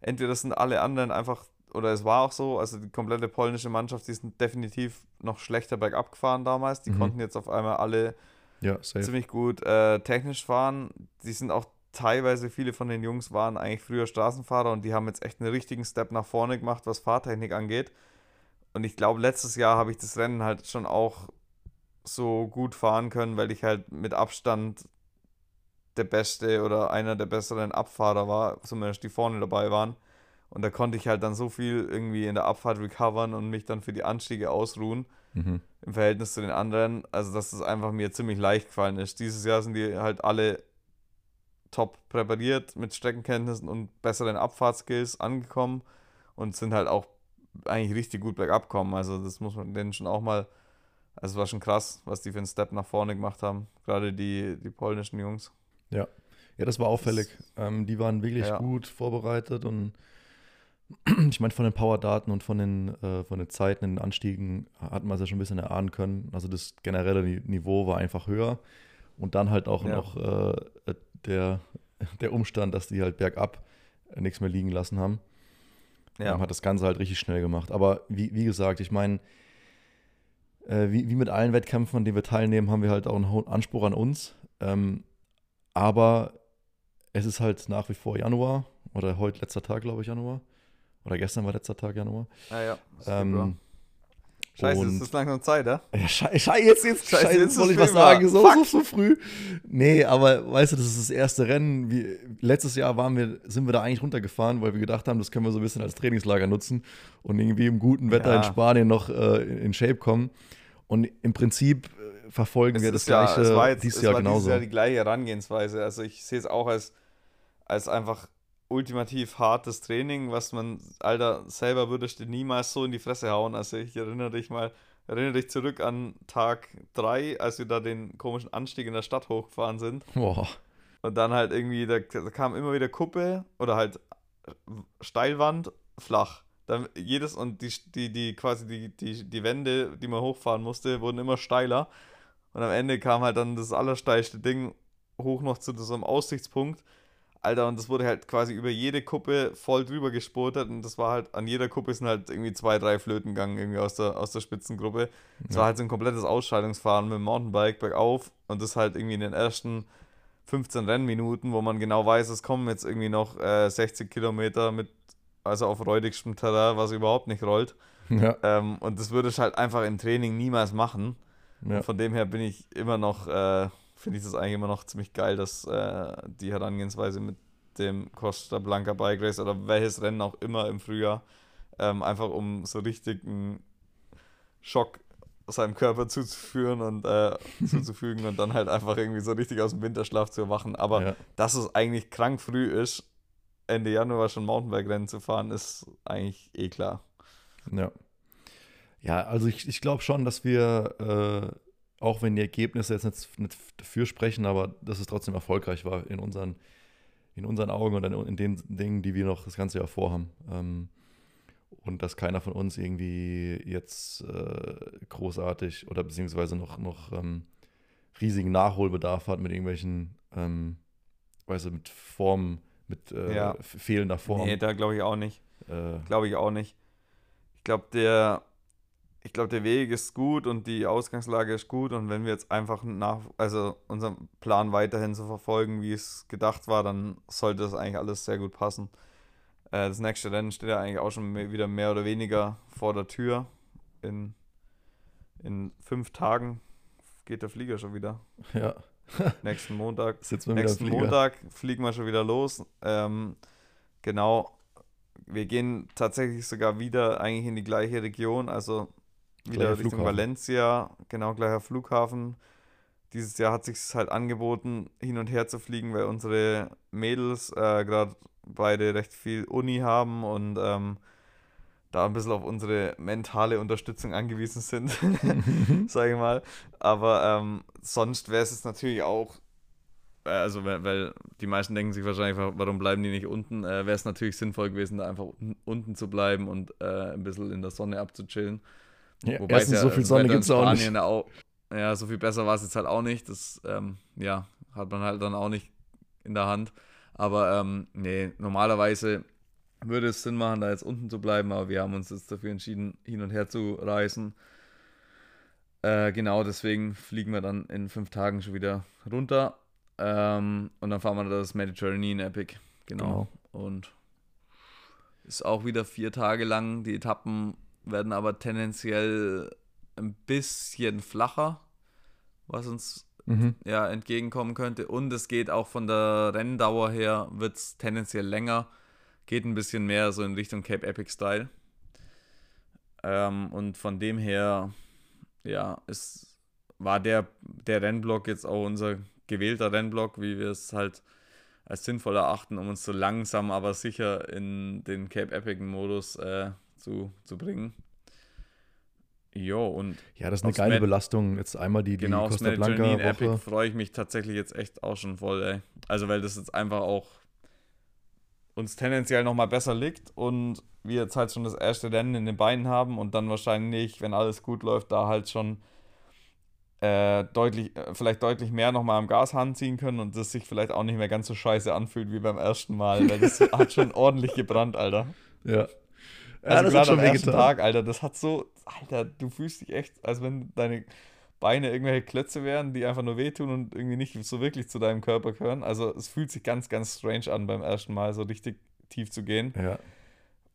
entweder sind alle anderen einfach, oder es war auch so, also die komplette polnische Mannschaft, die sind definitiv noch schlechter bergab gefahren damals. Die mhm. konnten jetzt auf einmal alle ja, ziemlich gut äh, technisch fahren. Die sind auch teilweise viele von den Jungs waren eigentlich früher Straßenfahrer und die haben jetzt echt einen richtigen Step nach vorne gemacht, was Fahrtechnik angeht. Und ich glaube, letztes Jahr habe ich das Rennen halt schon auch so gut fahren können, weil ich halt mit Abstand der beste oder einer der besseren Abfahrer war, zumindest die vorne dabei waren. Und da konnte ich halt dann so viel irgendwie in der Abfahrt recovern und mich dann für die Anstiege ausruhen mhm. im Verhältnis zu den anderen. Also, dass es einfach mir ziemlich leicht gefallen ist. Dieses Jahr sind die halt alle top präpariert mit Streckenkenntnissen und besseren Abfahrtskills angekommen und sind halt auch eigentlich richtig gut bergab kommen. Also das muss man denen schon auch mal, also es war schon krass, was die für einen Step nach vorne gemacht haben, gerade die, die polnischen Jungs. Ja, ja, das war auffällig. Ähm, die waren wirklich ja. gut vorbereitet und [clears throat] ich meine, von den Power-Daten und von den, äh, von den Zeiten in den Anstiegen hat man es ja schon ein bisschen erahnen können. Also das generelle Niveau war einfach höher. Und dann halt auch ja. noch äh, der, der Umstand, dass die halt bergab nichts mehr liegen lassen haben. Ja. Ähm, hat das Ganze halt richtig schnell gemacht. Aber wie, wie gesagt, ich meine, äh, wie, wie mit allen Wettkämpfen, an denen wir teilnehmen, haben wir halt auch einen hohen Anspruch an uns. Ähm, aber es ist halt nach wie vor Januar oder heute letzter Tag, glaube ich, Januar. Oder gestern war letzter Tag Januar. Ah ja, ähm, Scheiße, und, ist das langsam Zeit, ja? ja scheiße, scheiße, jetzt, jetzt, scheiße, scheiße, jetzt soll ich was sagen, so, so, so früh. Nee, aber weißt du, das ist das erste Rennen. Wie, letztes Jahr waren wir, sind wir da eigentlich runtergefahren, weil wir gedacht haben, das können wir so ein bisschen als Trainingslager nutzen und irgendwie im guten Wetter ja. in Spanien noch äh, in Shape kommen. Und im Prinzip äh, verfolgen Es wir das ist ja, gleiche es war jetzt, dieses es Jahr war genauso. dieses Jahr die gleiche Herangehensweise. Also ich sehe es auch als, als einfach ultimativ hartes Training, was man, Alter, selber würdest du niemals so in die Fresse hauen. Also ich erinnere dich mal, erinnere dich zurück an Tag 3, als wir da den komischen Anstieg in der Stadt hochgefahren sind. Boah. Und dann halt irgendwie, da, da kam immer wieder Kuppe oder halt Steilwand, flach. Dann jedes und die, die, die quasi die, die, die Wände, die man hochfahren musste, wurden immer steiler. Und am Ende kam halt dann das allersteilste Ding hoch noch zu so einem Aussichtspunkt. Alter, und das wurde halt quasi über jede Kuppe voll drüber gespurtet und das war halt, an jeder Kuppe sind halt irgendwie zwei, drei Flöten gegangen, irgendwie aus der, aus der Spitzengruppe. Es Ja. war halt so ein komplettes Ausscheidungsfahren mit dem Mountainbike bergauf und das halt irgendwie in den ersten 15 Rennminuten, wo man genau weiß, es kommen jetzt irgendwie noch äh, 60 Kilometer mit, also auf räudigstem Terrain, was überhaupt nicht rollt. Ja, Ähm, und das würde ich halt einfach im Training niemals machen. ja. Von dem her bin ich immer noch, äh, finde ich das eigentlich immer noch ziemlich geil, dass äh, die Herangehensweise mit dem Costa Blanca Bike Race oder welches Rennen auch immer im Frühjahr, ähm, einfach um so richtig einen Schock seinem Körper zuzuführen und äh, [laughs] zuzufügen und dann halt einfach irgendwie so richtig aus dem Winterschlaf zu erwachen. Aber ja. dass es eigentlich krank früh ist, Ende Januar schon Mountainbike-Rennen zu fahren, ist eigentlich eh klar. Ja. Ja, also ich, ich glaube schon, dass wir, äh, auch wenn die Ergebnisse jetzt nicht, nicht dafür sprechen, aber dass es trotzdem erfolgreich war in unseren, in unseren Augen und in, den Dingen, die wir noch das ganze Jahr vorhaben. Ähm, und dass keiner von uns irgendwie jetzt äh, großartig oder beziehungsweise noch, noch ähm, riesigen Nachholbedarf hat mit irgendwelchen, ähm, weißt du, mit Formen, mit äh, Ja. fehlender Form. Nee, da glaube ich auch nicht. äh, Glaube ich auch nicht. Ich glaube, der, ich glaube, der Weg ist gut und die Ausgangslage ist gut. Und wenn wir jetzt einfach nach, also unseren Plan weiterhin so verfolgen, wie es gedacht war, dann sollte das eigentlich alles sehr gut passen. Äh, das nächste Rennen steht ja eigentlich auch schon mehr, wieder mehr oder weniger vor der Tür. In, in fünf Tagen geht der Flieger schon wieder. ja, [laughs] Nächsten Montag. sitzen wir Nächsten. Montag fliegen wir schon wieder los. Ähm, genau. Wir gehen tatsächlich sogar wieder eigentlich in die gleiche Region, also wieder Richtung Flughafen. Valencia, genau gleicher Flughafen. Dieses Jahr hat sich halt angeboten, hin und her zu fliegen, weil unsere Mädels äh, gerade beide recht viel Uni haben und ähm, da ein bisschen auf unsere mentale Unterstützung angewiesen sind, [laughs] sage ich mal. Aber ähm, sonst wäre es natürlich auch, äh, also weil, weil die meisten denken sich wahrscheinlich, wa- warum bleiben die nicht unten, äh, wäre es natürlich sinnvoll gewesen, da einfach unten, unten zu bleiben und äh, ein bisschen in der Sonne abzuchillen. Ja, Wobei erstens, ja so viel Sonne gibt es auch nicht. Auch, ja, so viel besser war es jetzt halt auch nicht. Das, ähm, ja, hat man halt dann auch nicht in der Hand. Aber ähm, nee, normalerweise würde es Sinn machen, da jetzt unten zu bleiben, aber wir haben uns jetzt dafür entschieden, hin und her zu reisen. Äh, genau, deswegen fliegen wir dann in fünf Tagen schon wieder runter. Ähm, und dann fahren wir das Mediterranean Epic. Genau. Und ist auch wieder vier Tage lang. Die Etappen werden aber tendenziell ein bisschen flacher, was uns Mhm. ja, entgegenkommen könnte. Und es geht auch von der Renndauer her, wird es tendenziell länger. Geht ein bisschen mehr so in Richtung Cape Epic Style. Ähm, und von dem her, ja, es war der, der Rennblock jetzt auch unser gewählter Rennblock, wie wir es halt als sinnvoll erachten, um uns so langsam aber sicher in den Cape Epic-Modus äh, zu, zu bringen. Jo, und Ja, das ist eine geile Med- Belastung. Jetzt einmal die, die genau Costa Blanca Epic Woche. freue ich mich tatsächlich jetzt echt auch schon voll, ey. Also, weil das jetzt einfach auch uns tendenziell nochmal besser liegt und wir jetzt halt schon das erste Rennen in den Beinen haben und dann wahrscheinlich, wenn alles gut läuft, da halt schon äh, deutlich, äh, vielleicht deutlich mehr nochmal am Gashahn ziehen können und das sich vielleicht auch nicht mehr ganz so scheiße anfühlt wie beim ersten Mal, weil das [laughs] hat schon ordentlich gebrannt, Alter. Ja. Also das hat schon am ersten. Tag, Alter, das hat so, Alter, du fühlst dich echt, als wenn deine Beine irgendwelche Klötze wären, die einfach nur wehtun und irgendwie nicht so wirklich zu deinem Körper gehören. Also es fühlt sich ganz, ganz strange an beim ersten Mal, so richtig tief zu gehen. Ja.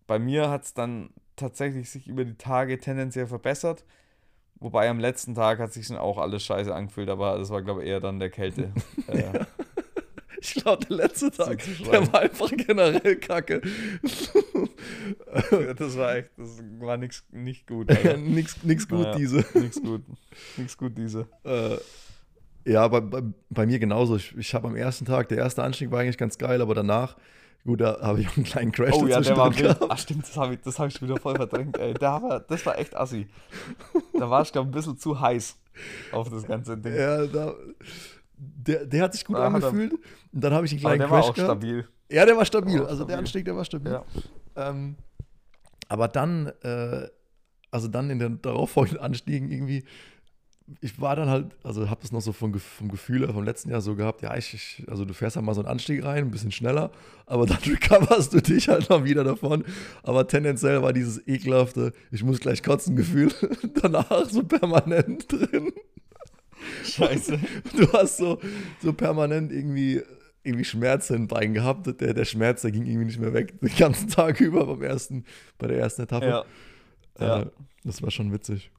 Bei mir hat es dann tatsächlich sich über die Tage tendenziell verbessert. Wobei am letzten Tag hat sich schon auch alles scheiße angefühlt, aber das war, glaube ich, eher dann der Kälte. [laughs] äh, ich glaube, der letzte Tag, der war einfach generell kacke. das war echt, das war nix, nicht gut. [laughs] nix, nix gut, naja, diese. Nix gut. Nix gut, diese. Äh, ja, bei, bei, bei, mir genauso. Ich, ich habe am ersten Tag, der erste Anstieg war eigentlich ganz geil, aber danach, gut, da habe ich auch einen kleinen Crash Oh ja, der war wild. Ach stimmt, das habe ich, hab ich wieder voll verdrängt, ey. Der war, das war echt assi. Da war ich, glaube ich, ein bisschen zu heiß auf das ganze Ding. Ja, da, der, der hat sich gut da angefühlt. Und dann habe ich einen kleinen aber der Crash war auch gehabt. stabil. Ja, der war stabil. Der war also stabil. der Anstieg, der war stabil. Ja. Ähm, aber dann, äh, also dann in den darauffolgenden Anstiegen irgendwie, ich war dann halt, also habe das noch so vom, vom Gefühl vom letzten Jahr so gehabt, ja, ich, ich, also du fährst halt mal so einen Anstieg rein, ein bisschen schneller, aber [laughs] dann recoverst du dich halt noch wieder davon. Aber tendenziell war dieses ekelhafte, ich muss gleich kotzen Gefühl [laughs] danach so permanent drin. Scheiße. [laughs] Du hast so, so permanent irgendwie, irgendwie Schmerz im Bein gehabt. Der, der Schmerz, der ging irgendwie nicht mehr weg, [laughs] den ganzen Tag über beim ersten, bei der ersten Etappe. Ja. Äh, ja. Das war schon witzig.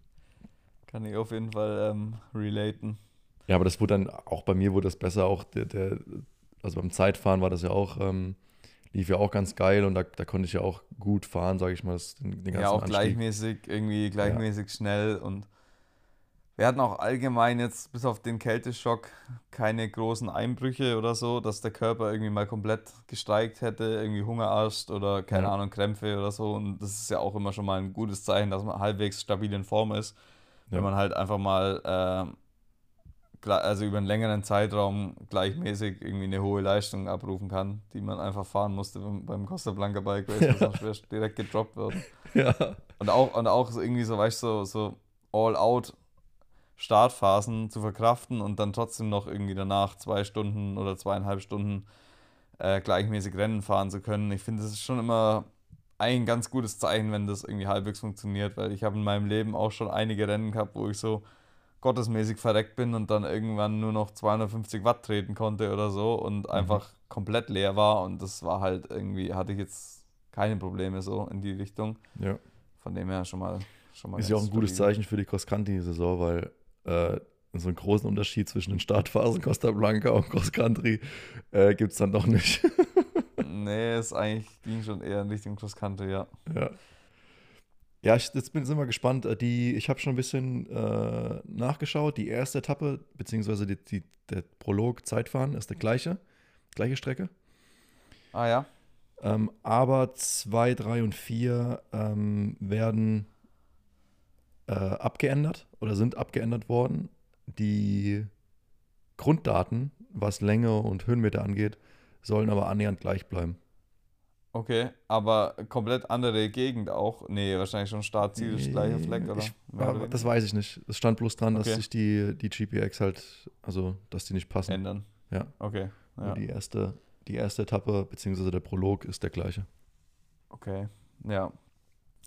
Kann ich auf jeden Fall ähm, relaten. Ja, aber das wurde dann, auch bei mir wurde das besser, auch der, der also beim Zeitfahren war das ja auch, ähm, lief ja auch ganz geil und da, da konnte ich ja auch gut fahren, sage ich mal. Das, den, den ja, auch Anstieg. gleichmäßig, irgendwie gleichmäßig ja. schnell und wir hatten auch allgemein jetzt bis auf den Kälteschock keine großen Einbrüche oder so, dass der Körper irgendwie mal komplett gestreikt hätte, irgendwie Hungerast oder keine ja. Ahnung, Krämpfe oder so. Und das ist ja auch immer schon mal ein gutes Zeichen, dass man halbwegs stabil in Form ist wenn man halt einfach mal äh, also über einen längeren Zeitraum gleichmäßig irgendwie eine hohe Leistung abrufen kann, die man einfach fahren musste beim Costa Blanca Bike Race, ja. sonst schwer direkt gedroppt wird. Ja. Und auch, und auch irgendwie so, weißt du, so, so all-out Startphasen zu verkraften und dann trotzdem noch irgendwie danach zwei Stunden oder zweieinhalb Stunden äh, gleichmäßig Rennen fahren zu können. Ich finde, das ist schon immer ein ganz gutes Zeichen, wenn das irgendwie halbwegs funktioniert, weil ich habe in meinem Leben auch schon einige Rennen gehabt, wo ich so gottesmäßig verreckt bin und dann irgendwann nur noch 250 Watt treten konnte oder so und mhm. einfach komplett leer war und das war halt irgendwie, hatte ich jetzt keine Probleme so in die Richtung. Ja. Von dem her schon mal. Schon mal ist ja auch ein gutes Zeichen für die Cross-Country-Saison, weil äh, so einen großen Unterschied zwischen den Startphasen Costa Blanca und Cross-Country äh, gibt es dann doch nicht. [laughs] Nee, es eigentlich ging schon eher in Richtung Cross-Country, ja. Ja. Ja, ich, jetzt bin, sind wir gespannt. Äh, die, ich habe schon ein bisschen äh, nachgeschaut. Die erste Etappe, beziehungsweise die, die, der Prolog Zeitfahren ist der gleiche, gleiche Strecke. Ah ja. Ähm, aber 2, 3 und 4 ähm, werden äh, abgeändert oder sind abgeändert worden. Die Grunddaten, was Länge und Höhenmeter angeht, sollen aber annähernd gleich bleiben. Okay, aber komplett andere Gegend auch? Nee, wahrscheinlich schon Startziel, nee, gleiche Fleck, oder? Ich, ja, das weiß ich nicht. Es stand bloß dran, okay. dass sich die, die GPX halt, also dass die nicht passen. Ändern. Ja. Okay. Ja. Die, erste, die erste Etappe, beziehungsweise der Prolog ist der gleiche. Okay, ja.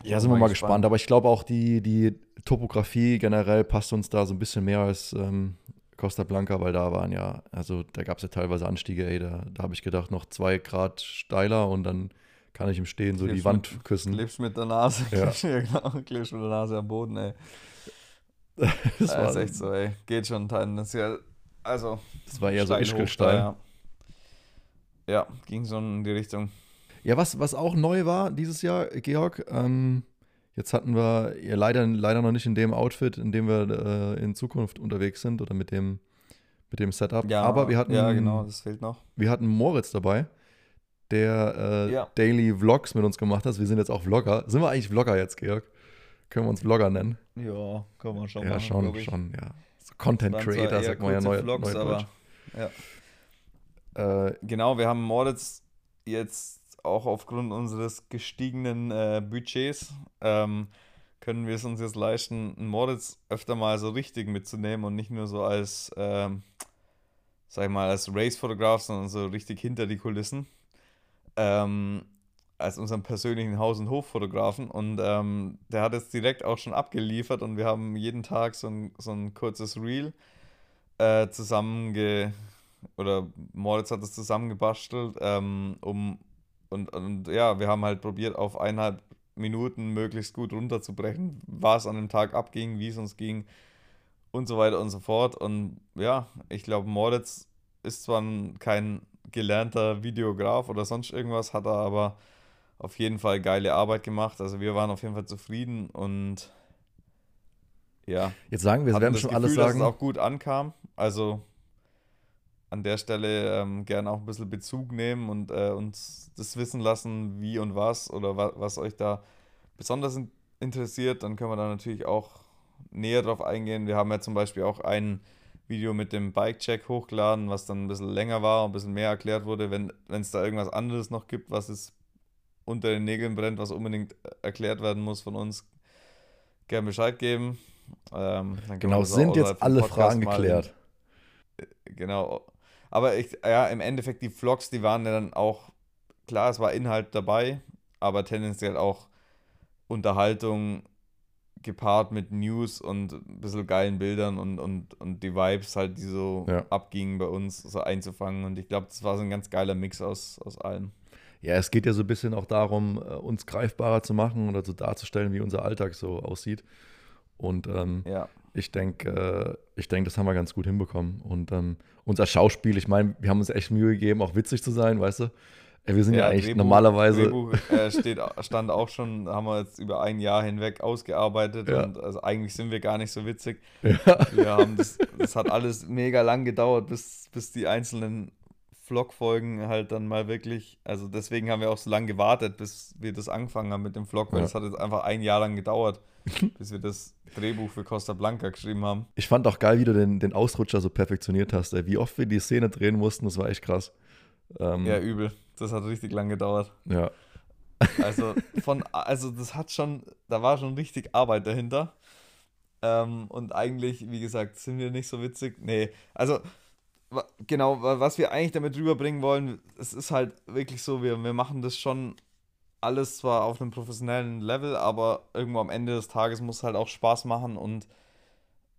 Ja, sind wir mal gespannt. gespannt. Aber ich glaube auch, die, die Topografie generell passt uns da so ein bisschen mehr als ähm, Costa Blanca, weil da waren ja, also da gab es ja teilweise Anstiege, ey, da, da habe ich gedacht, noch zwei Grad steiler und dann kann ich im Stehen so klebst die Wand mit, küssen. Klebst mit der Nase, ja. [laughs] ja genau, klebst mit der Nase am Boden, ey. [laughs] das, das war ist echt so, ey. Geht schon tendenziell. Also. Das war eher so Ischkelstein. Ja. ja, ging schon in die Richtung. Ja, was, was auch neu war dieses Jahr, Georg, ähm, Jetzt hatten wir ja leider, leider noch nicht in dem Outfit, in dem wir äh, in Zukunft unterwegs sind oder mit dem, mit dem Setup. Ja, Aber wir hatten, ja, genau, das fehlt noch. Wir hatten Moritz dabei, der äh, ja. Daily Vlogs mit uns gemacht hat. Wir sind jetzt auch Vlogger. Sind wir eigentlich Vlogger jetzt, Georg? Können wir uns Vlogger nennen? Ja, können wir schon ja, machen. Schon, schon, ja. So Content Creator, sagt man ja neu, Vlogs, neu aber, ja. Äh, genau, wir haben Moritz jetzt auch aufgrund unseres gestiegenen äh, Budgets ähm, können wir es uns jetzt leisten, Moritz öfter mal so richtig mitzunehmen und nicht nur so als, ähm, sag ich mal, als Race-Fotograf, sondern so richtig hinter die Kulissen. Ähm, als unseren persönlichen Haus- und Hoffotografen. Und ähm, der hat jetzt direkt auch schon abgeliefert und wir haben jeden Tag so ein, so ein kurzes Reel äh, zusammenge oder Moritz hat es zusammengebastelt, ähm, um und, und ja, wir haben halt probiert, auf eineinhalb Minuten möglichst gut runterzubrechen, was an dem Tag abging, wie es uns ging und so weiter und so fort. Und ja, ich glaube, Moritz ist zwar kein gelernter Videograf oder sonst irgendwas, hat er aber auf jeden Fall geile Arbeit gemacht. Also wir waren auf jeden Fall zufrieden und ja. Jetzt sagen wir, wir werden schon Gefühl, alles sagen. Dass es auch gut ankam. Also an der Stelle ähm, gerne auch ein bisschen Bezug nehmen und äh, uns das wissen lassen, wie und was oder wa was euch da besonders in interessiert. Dann können wir da natürlich auch näher drauf eingehen. Wir haben ja zum Beispiel auch ein Video mit dem Bike-Check hochgeladen, was dann ein bisschen länger war und ein bisschen mehr erklärt wurde. Wenn es da irgendwas anderes noch gibt, was es unter den Nägeln brennt, was unbedingt erklärt werden muss von uns, gerne Bescheid geben. Ähm, genau, sind jetzt alle Fragen geklärt. In, genau. Aber ich, ja, im Endeffekt, die Vlogs, die waren ja dann auch, klar, es war Inhalt dabei, aber tendenziell auch Unterhaltung gepaart mit News und ein bisschen geilen Bildern und, und, und die Vibes halt, die so ja. abgingen bei uns, so einzufangen. Und ich glaube, das war so ein ganz geiler Mix aus, aus allem. Ja, es geht ja so ein bisschen auch darum, äh, uns greifbarer zu machen oder so darzustellen, wie unser Alltag so aussieht. Und ähm, ja. Ich denke, äh, ich denke, das haben wir ganz gut hinbekommen. Und ähm, unser Schauspiel, ich meine, wir haben uns echt Mühe gegeben, auch witzig zu sein, weißt du? Wir sind ja, ja eigentlich Drehbuch, normalerweise. Drehbuch äh, steht, stand auch schon, haben wir jetzt über ein Jahr hinweg ausgearbeitet ja. und also eigentlich sind wir gar nicht so witzig. Ja. Wir haben das, das hat alles mega lang gedauert, bis, bis die einzelnen Vlog-Folgen halt dann mal wirklich, also deswegen haben wir auch so lange gewartet, bis wir das angefangen haben mit dem Vlog, weil es ja. hat jetzt einfach ein Jahr lang gedauert, [laughs] bis wir das Drehbuch für Costa Blanca geschrieben haben. Ich fand auch geil, wie du den, den Ausrutscher so perfektioniert hast, ey. wie oft wir die Szene drehen mussten, das war echt krass. Ähm, ja, übel. Das hat richtig lang gedauert. Ja. Also von, also das hat schon, da war schon richtig Arbeit dahinter. Ähm, und eigentlich, wie gesagt, sind wir nicht so witzig. Nee, also genau, was wir eigentlich damit rüberbringen wollen, es ist halt wirklich so, wir, wir machen das schon alles zwar auf einem professionellen Level, aber irgendwo am Ende des Tages muss halt auch Spaß machen und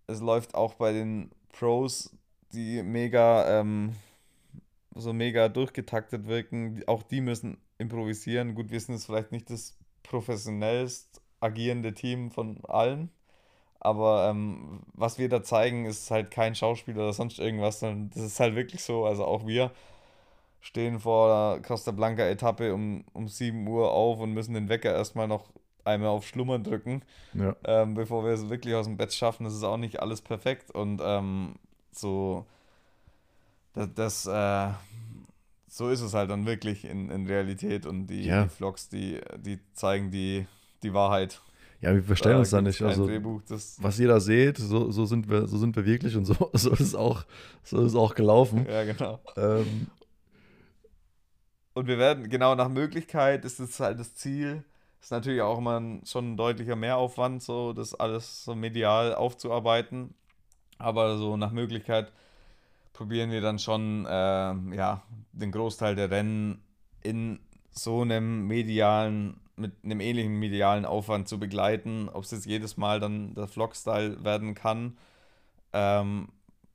es läuft auch bei den Pros, die mega ähm, so mega durchgetaktet wirken, auch die müssen improvisieren. Gut, wir sind jetzt vielleicht nicht das professionellst agierende Team von allen, aber ähm, was wir da zeigen, ist halt kein Schauspieler oder sonst irgendwas, sondern das ist halt wirklich so. Also auch wir stehen vor der Costa Blanca Etappe um, um 7 Uhr auf und müssen den Wecker erstmal noch einmal auf Schlummern drücken, ja. ähm, bevor wir es wirklich aus dem Bett schaffen. Das ist auch nicht alles perfekt und ähm, so das, das äh, so ist es halt dann wirklich in, in Realität und die, ja. die Vlogs, die, die zeigen die, die Wahrheit. Ja, wir verstehen da uns da nicht. Also, Drehbuch, was ihr da seht, so, so, sind wir, so sind wir wirklich und so, [laughs] so, ist, auch, so ist auch gelaufen. Ja, genau. Ähm, und wir werden, genau nach Möglichkeit ist es halt das Ziel, ist natürlich auch immer ein, schon ein deutlicher Mehraufwand, so das alles so medial aufzuarbeiten. Aber so nach Möglichkeit probieren wir dann schon, äh, ja, den Großteil der Rennen in so einem medialen, mit einem ähnlichen medialen Aufwand zu begleiten. Ob es jetzt jedes Mal dann der Vlog-Style werden kann, ähm,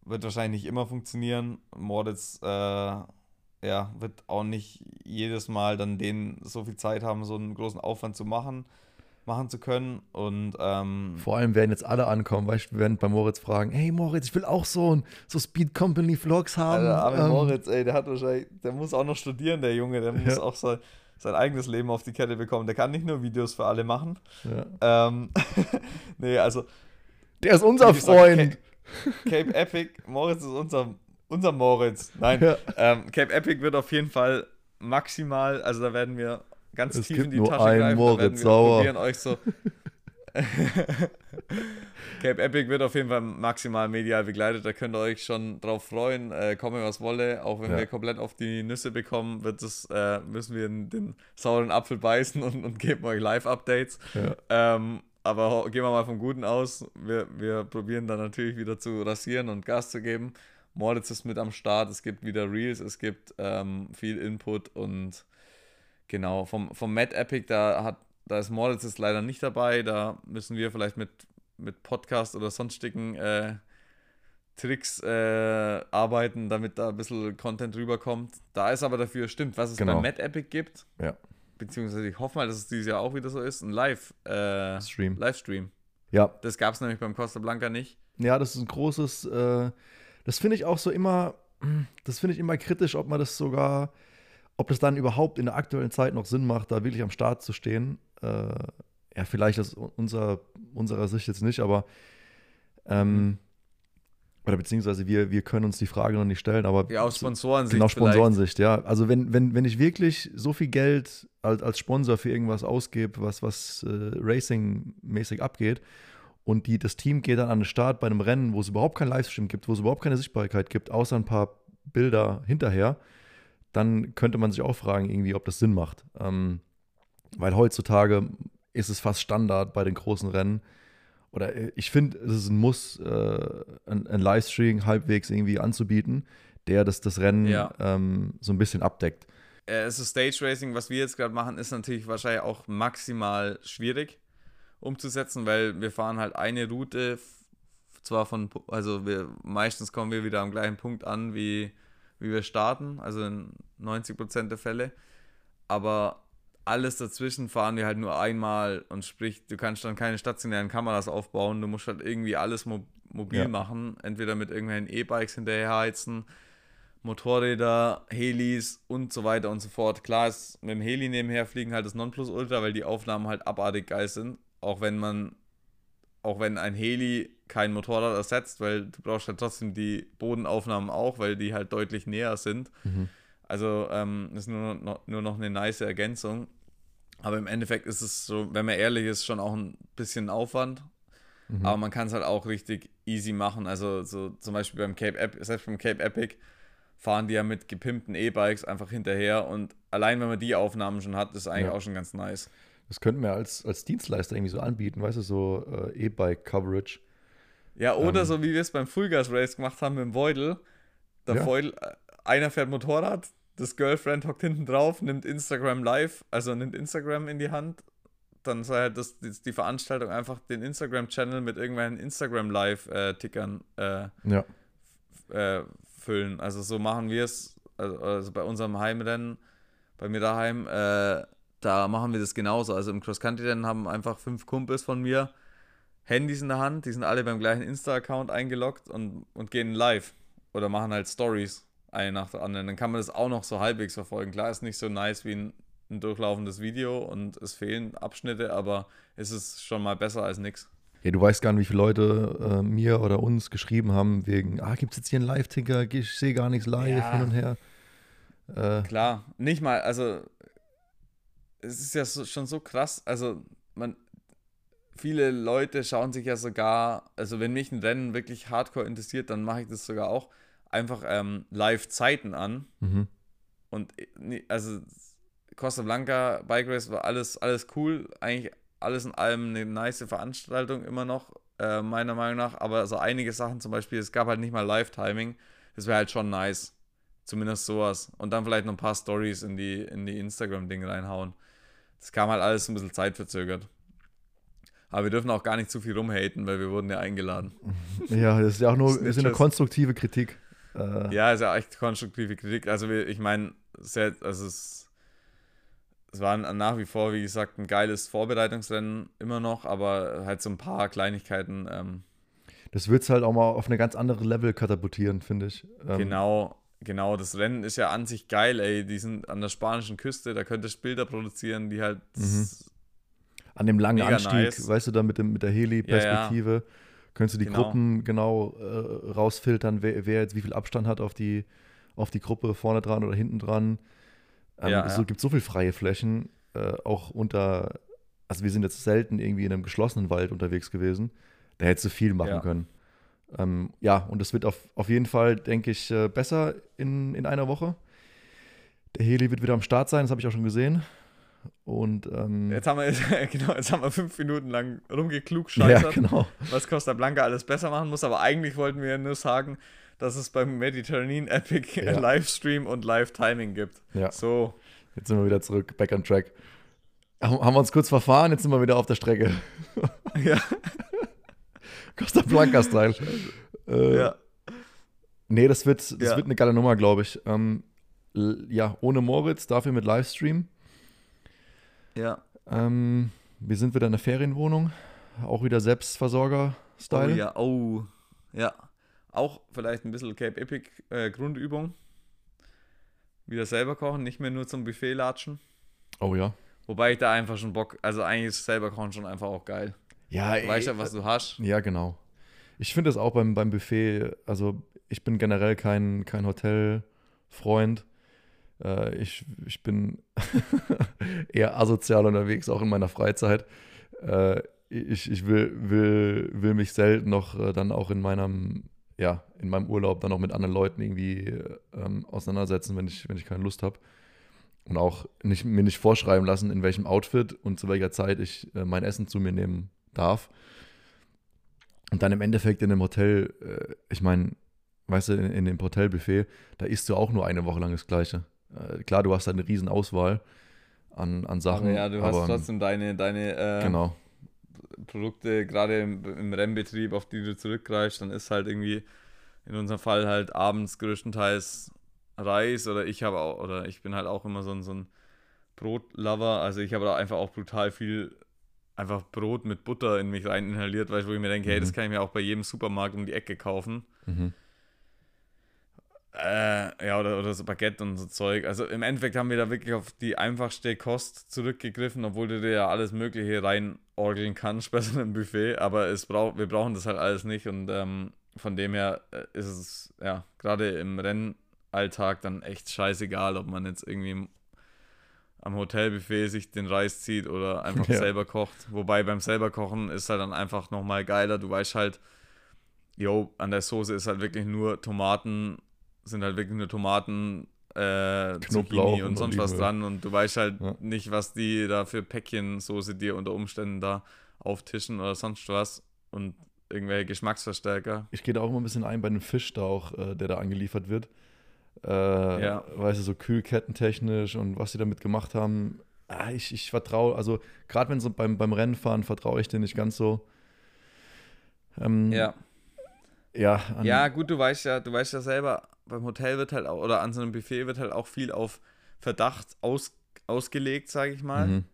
wird wahrscheinlich nicht immer funktionieren. Moritz äh, ja, wird auch nicht jedes Mal dann den so viel Zeit haben, so einen großen Aufwand zu machen machen zu können. Und ähm, vor allem werden jetzt alle ankommen, weißt du, wir werden bei Moritz fragen, hey Moritz, ich will auch so ein so Speed Company Vlogs haben. Alter, aber ähm, Moritz, ey, der hat wahrscheinlich, der muss auch noch studieren, der Junge, der muss auch so sein eigenes Leben auf die Kette bekommen. Der kann nicht nur Videos für alle machen. Ja. Ähm, [laughs] nee, also. Der ist unser Freund. Cape, Cape Epic, Moritz ist unser, unser Moritz. Nein, ja. ähm, Cape Epic wird auf jeden Fall maximal, also da werden wir ganz es tief in die nur Tasche greifen. Moritz Sauer. probieren euch so. [laughs] Cape Epic wird auf jeden Fall maximal medial begleitet. Da könnt ihr euch schon drauf freuen. Äh, komme was wolle. Auch wenn ja. wir komplett auf die Nüsse bekommen, wird das, äh, müssen wir den, den, sauren Apfel beißen und, und geben euch Live-Updates. Ja. Ähm, aber gehen wir mal vom Guten aus. Wir, wir probieren dann natürlich wieder zu rasieren und Gas zu geben. Moritz ist mit am Start. Es gibt wieder Reels, es gibt ähm, viel Input und Genau, vom, vom Mad Epic, da hat, da ist Moritz jetzt leider nicht dabei. Da müssen wir vielleicht mit, mit Podcast oder sonstigen äh, Tricks äh, arbeiten, damit da ein bisschen Content rüberkommt. Da ist aber dafür, stimmt, was es genau. bei Mad Epic gibt. Ja. Beziehungsweise ich hoffe mal, dass es dieses Jahr auch wieder so ist. Ein Live-Stream. Äh, Livestream. Ja. Das gab es nämlich beim Costa Blanca nicht. Ja, das ist ein großes, äh, das finde ich auch so immer das finde ich immer kritisch, ob man das sogar, ob das dann überhaupt in der aktuellen Zeit noch Sinn macht, da wirklich am Start zu stehen. Äh, ja, vielleicht aus unser, unserer Sicht jetzt nicht, aber ähm, mhm. oder beziehungsweise wir, wir können uns die Frage noch nicht stellen, aber ja, aus Sponsorensicht. Genau, Sponsorensicht, ja. Also wenn, wenn, wenn ich wirklich so viel Geld als, als Sponsor für irgendwas ausgebe, was, was äh, Racing-mäßig abgeht, und die, das Team geht dann an den Start bei einem Rennen, wo es überhaupt keinen Livestream gibt, wo es überhaupt keine Sichtbarkeit gibt, außer ein paar Bilder hinterher, dann könnte man sich auch fragen, irgendwie, ob das Sinn macht. Ähm, weil heutzutage ist es fast Standard bei den großen Rennen. Oder äh, ich finde, es ist ein Muss, äh, ein, ein, Livestream halbwegs irgendwie anzubieten, der das, das Rennen ja. ähm, so ein bisschen abdeckt. Äh, also Stage Racing, was wir jetzt gerade machen, ist natürlich wahrscheinlich auch maximal schwierig umzusetzen, weil wir fahren halt eine Route, zwar von, also wir meistens kommen wir wieder am gleichen Punkt an, wie, wie wir starten, also in 90% der Fälle. Aber alles dazwischen fahren wir halt nur einmal und sprich, du kannst dann keine stationären Kameras aufbauen, du musst halt irgendwie alles mo mobil ja. machen, entweder mit irgendwelchen E-Bikes hinterherheizen, Motorräder, Helis und so weiter und so fort. Klar ist mit dem Heli nebenher fliegen halt das Nonplusultra, weil die Aufnahmen halt abartig geil sind, auch wenn man, auch wenn ein Heli kein Motorrad ersetzt, weil du brauchst halt trotzdem die Bodenaufnahmen auch, weil die halt deutlich näher sind. Mhm. Also ähm, ist nur noch, nur noch eine nice Ergänzung. Aber im Endeffekt ist es so, wenn man ehrlich ist, schon auch ein bisschen Aufwand. Mhm. Aber man kann es halt auch richtig easy machen. Also so zum Beispiel beim Cape Epic, selbst beim Cape Epic fahren die ja mit gepimpten E-Bikes einfach hinterher und allein wenn man die Aufnahmen schon hat, ist eigentlich ja. auch schon ganz nice. Das könnten wir als, als Dienstleister irgendwie so anbieten, weißt du, so äh, E-Bike-Coverage. Ja, oder ähm, so wie wir es beim Fullgas Race gemacht haben mit dem Voidel. Der ja. Voidel, äh, einer fährt Motorrad, das Girlfriend hockt hinten drauf, nimmt Instagram live, also nimmt Instagram in die Hand. Dann soll halt das, die Veranstaltung einfach den Instagram-Channel mit irgendwelchen Instagram-Live-Tickern äh, ja. äh, füllen. Also so machen wir es, also, also, bei unserem Heimrennen, bei mir daheim, äh, da machen wir das genauso. Also im Cross-Country-Rennen haben einfach fünf Kumpels von mir Handys in der Hand, die sind alle beim gleichen Insta-Account eingeloggt und, und gehen live oder machen halt Stories eine nach der anderen. Dann kann man das auch noch so halbwegs verfolgen. Klar, ist nicht so nice wie ein, ein durchlaufendes Video und es fehlen Abschnitte, aber es ist schon mal besser als nichts. Ja, du weißt gar nicht, wie viele Leute äh, mir oder uns geschrieben haben, wegen, ah, gibt es jetzt hier einen Live-Ticker? Ich sehe gar nichts live ja. hin und her. Äh, Klar, nicht mal, also es ist ja so, schon so krass, also man, viele Leute schauen sich ja sogar, also wenn mich ein Rennen wirklich hardcore interessiert, dann mache ich das sogar auch, einfach ähm, Live-Zeiten an. Mhm. Und äh, also Costa Blanca Bike Race war alles, alles cool, eigentlich alles in allem eine nice Veranstaltung immer noch, äh, meiner Meinung nach. Aber so einige Sachen, zum Beispiel, es gab halt nicht mal Live-Timing, das wäre halt schon nice. Zumindest sowas. Und dann vielleicht noch ein paar Stories in die, in die Instagram-Dinge reinhauen. Das kam halt alles ein bisschen zeitverzögert. Aber wir dürfen auch gar nicht zu viel rumhaten, weil wir wurden ja eingeladen. [laughs] Ja, das ist ja auch nur ist eine konstruktive Kritik. Äh, ja, ist ja echt konstruktive Kritik. Also ich meine, also es, es war nach wie vor, wie gesagt, ein geiles Vorbereitungsrennen immer noch, aber halt so ein paar Kleinigkeiten. Ähm, das wird es halt auch mal auf eine ganz andere Level katapultieren, finde ich. Ähm, genau, genau. Das Rennen ist ja an sich geil, ey. Die sind an der spanischen Küste, da könntest du Bilder produzieren, die halt. Mhm. An dem langen Anstieg, nice. weißt du, da mit, dem, mit der Heli-Perspektive. Ja, ja könntest du die genau. Gruppen genau äh, rausfiltern, wer, wer, jetzt wie viel Abstand hat auf die, auf die Gruppe vorne dran oder hinten dran. Ähm, ja, es ja. gibt so viele freie Flächen, äh, auch unter, also wir sind jetzt selten irgendwie in einem geschlossenen Wald unterwegs gewesen. Da hättest du viel machen ja. können. Ähm, ja, und es wird auf, auf jeden Fall, denke ich, äh, besser in, in einer Woche. Der Heli wird wieder am Start sein, das habe ich auch schon gesehen. Und ähm, jetzt haben wir [laughs] genau, jetzt haben wir fünf Minuten lang rumgeklugscheißert, ja, genau. was Costa Blanca alles besser machen muss. Aber eigentlich wollten wir nur sagen, dass es beim Mediterranean Epic ja. [laughs] Livestream und Live-Timing gibt. Ja. So. Jetzt sind wir wieder zurück, back on track. Haben wir uns kurz verfahren, jetzt sind wir wieder auf der Strecke. [laughs] Ja. Costa Blanca-Style. Äh, ja. Nee, das wird, das ja. wird eine geile Nummer, glaube ich. Ähm, ja, ohne Moritz, dafür mit Livestream. Ja. Ähm, wir sind wieder in der Ferienwohnung. Auch wieder Selbstversorger-Style. Oh ja, oh. Ja. auch vielleicht ein bisschen Cape Epic äh, Grundübung. Wieder selber kochen, nicht mehr nur zum Buffet latschen. Oh ja. Wobei ich da einfach schon Bock, also eigentlich ist selber kochen schon einfach auch geil. Ja, Du weißt ja, was du hast. Ja, genau. Ich finde es auch beim, beim Buffet, also ich bin generell kein, kein Hotelfreund. Äh, ich, ich bin [laughs] eher asozial unterwegs, auch in meiner Freizeit. Äh, ich ich will, will, will mich selten noch äh, dann auch in meinem, ja, in meinem Urlaub dann noch mit anderen Leuten irgendwie ähm, auseinandersetzen, wenn ich, wenn ich keine Lust habe. Und auch nicht, mir nicht vorschreiben lassen, in welchem Outfit und zu welcher Zeit ich äh, mein Essen zu mir nehmen darf. Und dann im Endeffekt in einem Hotel, äh, ich meine, weißt du, in, in dem Hotelbuffet, da isst du auch nur eine Woche lang das Gleiche. Äh, klar, du hast eine riesen Auswahl an, an Sachen. Aber ja, du hast aber, trotzdem deine, deine äh, Genau, Produkte, gerade im, im Rennbetrieb, auf die du zurückgreifst, dann ist halt irgendwie in unserem Fall halt abends größtenteils Reis oder ich habe auch, oder ich bin halt auch immer so ein, so ein Brotlover. Also ich habe da einfach auch brutal viel einfach Brot mit Butter in mich rein inhaliert, weil ich, wo ich mir denke, hey, das Mhm. kann ich mir auch bei jedem Supermarkt um die Ecke kaufen. mhm. Äh, ja, oder, oder so Baguette und so Zeug. Also im Endeffekt haben wir da wirklich auf die einfachste Kost zurückgegriffen, obwohl du dir ja alles Mögliche reinorgeln kannst bei so einem Buffet. Aber es brauch, wir brauchen das halt alles nicht und ähm, von dem her äh, ist es ja gerade im Rennalltag dann echt scheißegal, ob man jetzt irgendwie am Hotelbuffet sich den Reis zieht oder einfach [laughs] Ja. selber kocht. Wobei beim selber kochen ist halt dann einfach nochmal geiler. Du weißt halt, jo, an der Soße ist halt wirklich nur Tomaten, sind halt wirklich nur Tomaten, äh, Knoblauch und und sonst was dran und du weißt halt Ja. nicht, was die da für Päckchensoße dir unter Umständen da auftischen oder sonst was und irgendwelche Geschmacksverstärker. Ich gehe da auch immer ein bisschen ein bei dem Fisch da auch, äh, der da angeliefert wird. Äh, Ja. Weißt du, so kühlkettentechnisch und was sie damit gemacht haben. Ah, ich, ich vertraue, also gerade wenn so beim, beim Rennfahren vertraue ich dir nicht ganz so. Ähm, Ja. Ja, Ja, gut, du weißt ja, du weißt ja selber, beim Hotel wird halt auch, oder an so einem Buffet wird halt auch viel auf Verdacht aus, ausgelegt, sage ich mal. Mhm.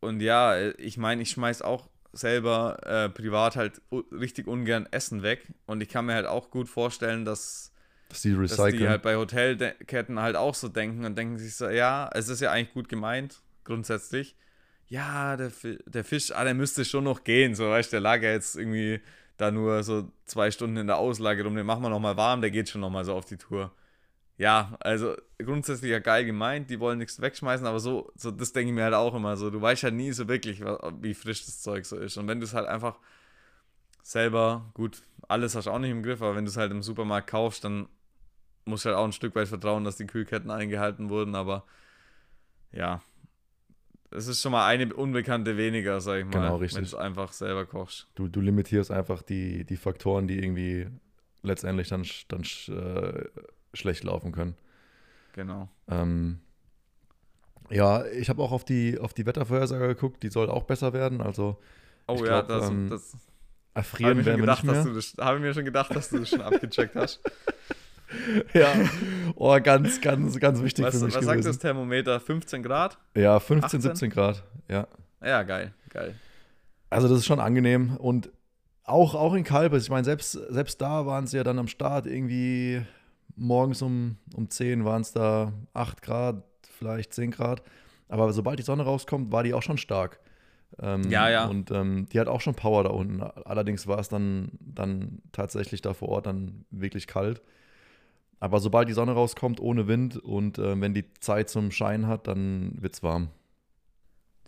Und ja, ich meine, ich schmeiß auch selber äh, privat halt richtig ungern Essen weg. Und ich kann mir halt auch gut vorstellen, dass, Dass die dass die halt bei Hotelketten halt auch so denken und denken sich so, ja, es ist ja eigentlich gut gemeint, grundsätzlich. Ja, der, der Fisch, ah, der müsste schon noch gehen, so weißt du, der lag ja jetzt irgendwie da nur so zwei Stunden in der Auslage rum, den machen wir nochmal warm, der geht schon nochmal so auf die Tour. Ja, also grundsätzlich ja geil gemeint, die wollen nichts wegschmeißen, aber so, so das denke ich mir halt auch immer so. Du weißt halt nie so wirklich, wie frisch das Zeug so ist. Und wenn du es halt einfach selber, gut, alles hast du auch nicht im Griff, aber wenn du es halt im Supermarkt kaufst, dann musst du halt auch ein Stück weit vertrauen, dass die Kühlketten eingehalten wurden, aber ja. Es ist schon mal eine Unbekannte weniger, sag ich mal, Genau, richtig. wenn du es einfach selber kochst. Du, du limitierst einfach die, die Faktoren, die irgendwie letztendlich dann, dann äh, schlecht laufen können. Genau. Ähm, ja, ich habe auch auf die, auf die Wettervorhersage geguckt, die soll auch besser werden. Also Oh ja, glaub, das, ähm, das habe erfrieren werden wir gedacht, nicht dass mehr. du das, hab ich mir schon gedacht, dass du das schon abgecheckt hast. [laughs] [laughs] Ja, oh, ganz, ganz, ganz wichtig Was, für mich was sagt gewesen. das Thermometer? 15 Grad? Ja, 15, 18? 17 Grad, ja. Ja, geil, geil. Also das ist schon angenehm und auch, auch in Kalbes, ich meine, selbst, selbst da waren sie ja dann am Start irgendwie morgens um, um 10 waren es da 8 Grad, vielleicht 10 Grad. Aber sobald die Sonne rauskommt, war die auch schon stark. Ähm, Ja, ja. Und ähm, die hat auch schon Power da unten. Allerdings war es dann, dann tatsächlich da vor Ort dann wirklich kalt. Aber sobald die Sonne rauskommt, ohne Wind und äh, wenn die Zeit zum Schein hat, dann wird es warm.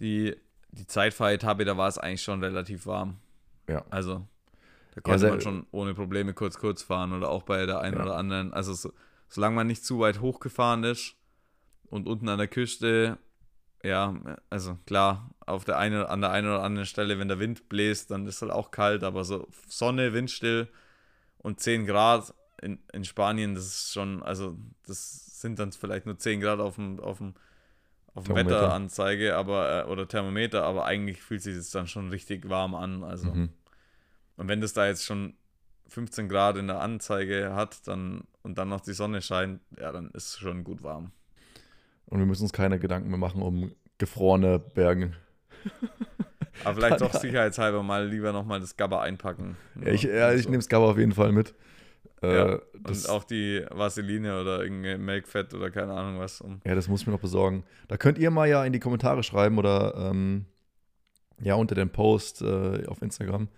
Die, die Zeitfahretappe, da war es eigentlich schon relativ warm. Ja. Also, da konnte sehr- man schon ohne Probleme kurz, kurz fahren oder auch bei der einen Ja. oder anderen. Also, so, solange man nicht zu weit hochgefahren ist und unten an der Küste, ja, also klar, auf der einen, an der einen oder anderen Stelle, wenn der Wind bläst, dann ist es halt auch kalt, aber so Sonne, Windstill und 10 Grad in, in Spanien, das ist schon, also das sind dann vielleicht nur 10 Grad auf dem, auf dem, auf dem. Wetteranzeige, aber, äh, oder Thermometer, aber eigentlich fühlt sich das dann schon richtig warm an. Also. Mhm. Und wenn das da jetzt schon 15 Grad in der Anzeige hat, dann und dann noch die Sonne scheint, ja, dann ist es schon gut warm. Und wir müssen uns keine Gedanken mehr machen um gefrorene Bergen. [laughs] Aber vielleicht doch sicherheitshalber mal lieber nochmal das Gabba einpacken. Ja, ich, ja, ich nehme das Gabba auf jeden Fall mit. Äh, ja, und auch die Vaseline oder irgendein Melkfett oder keine Ahnung was. Um ja, das muss ich mir noch besorgen. Da könnt ihr mal ja in die Kommentare schreiben oder ähm, ja unter den Post äh, auf Instagram.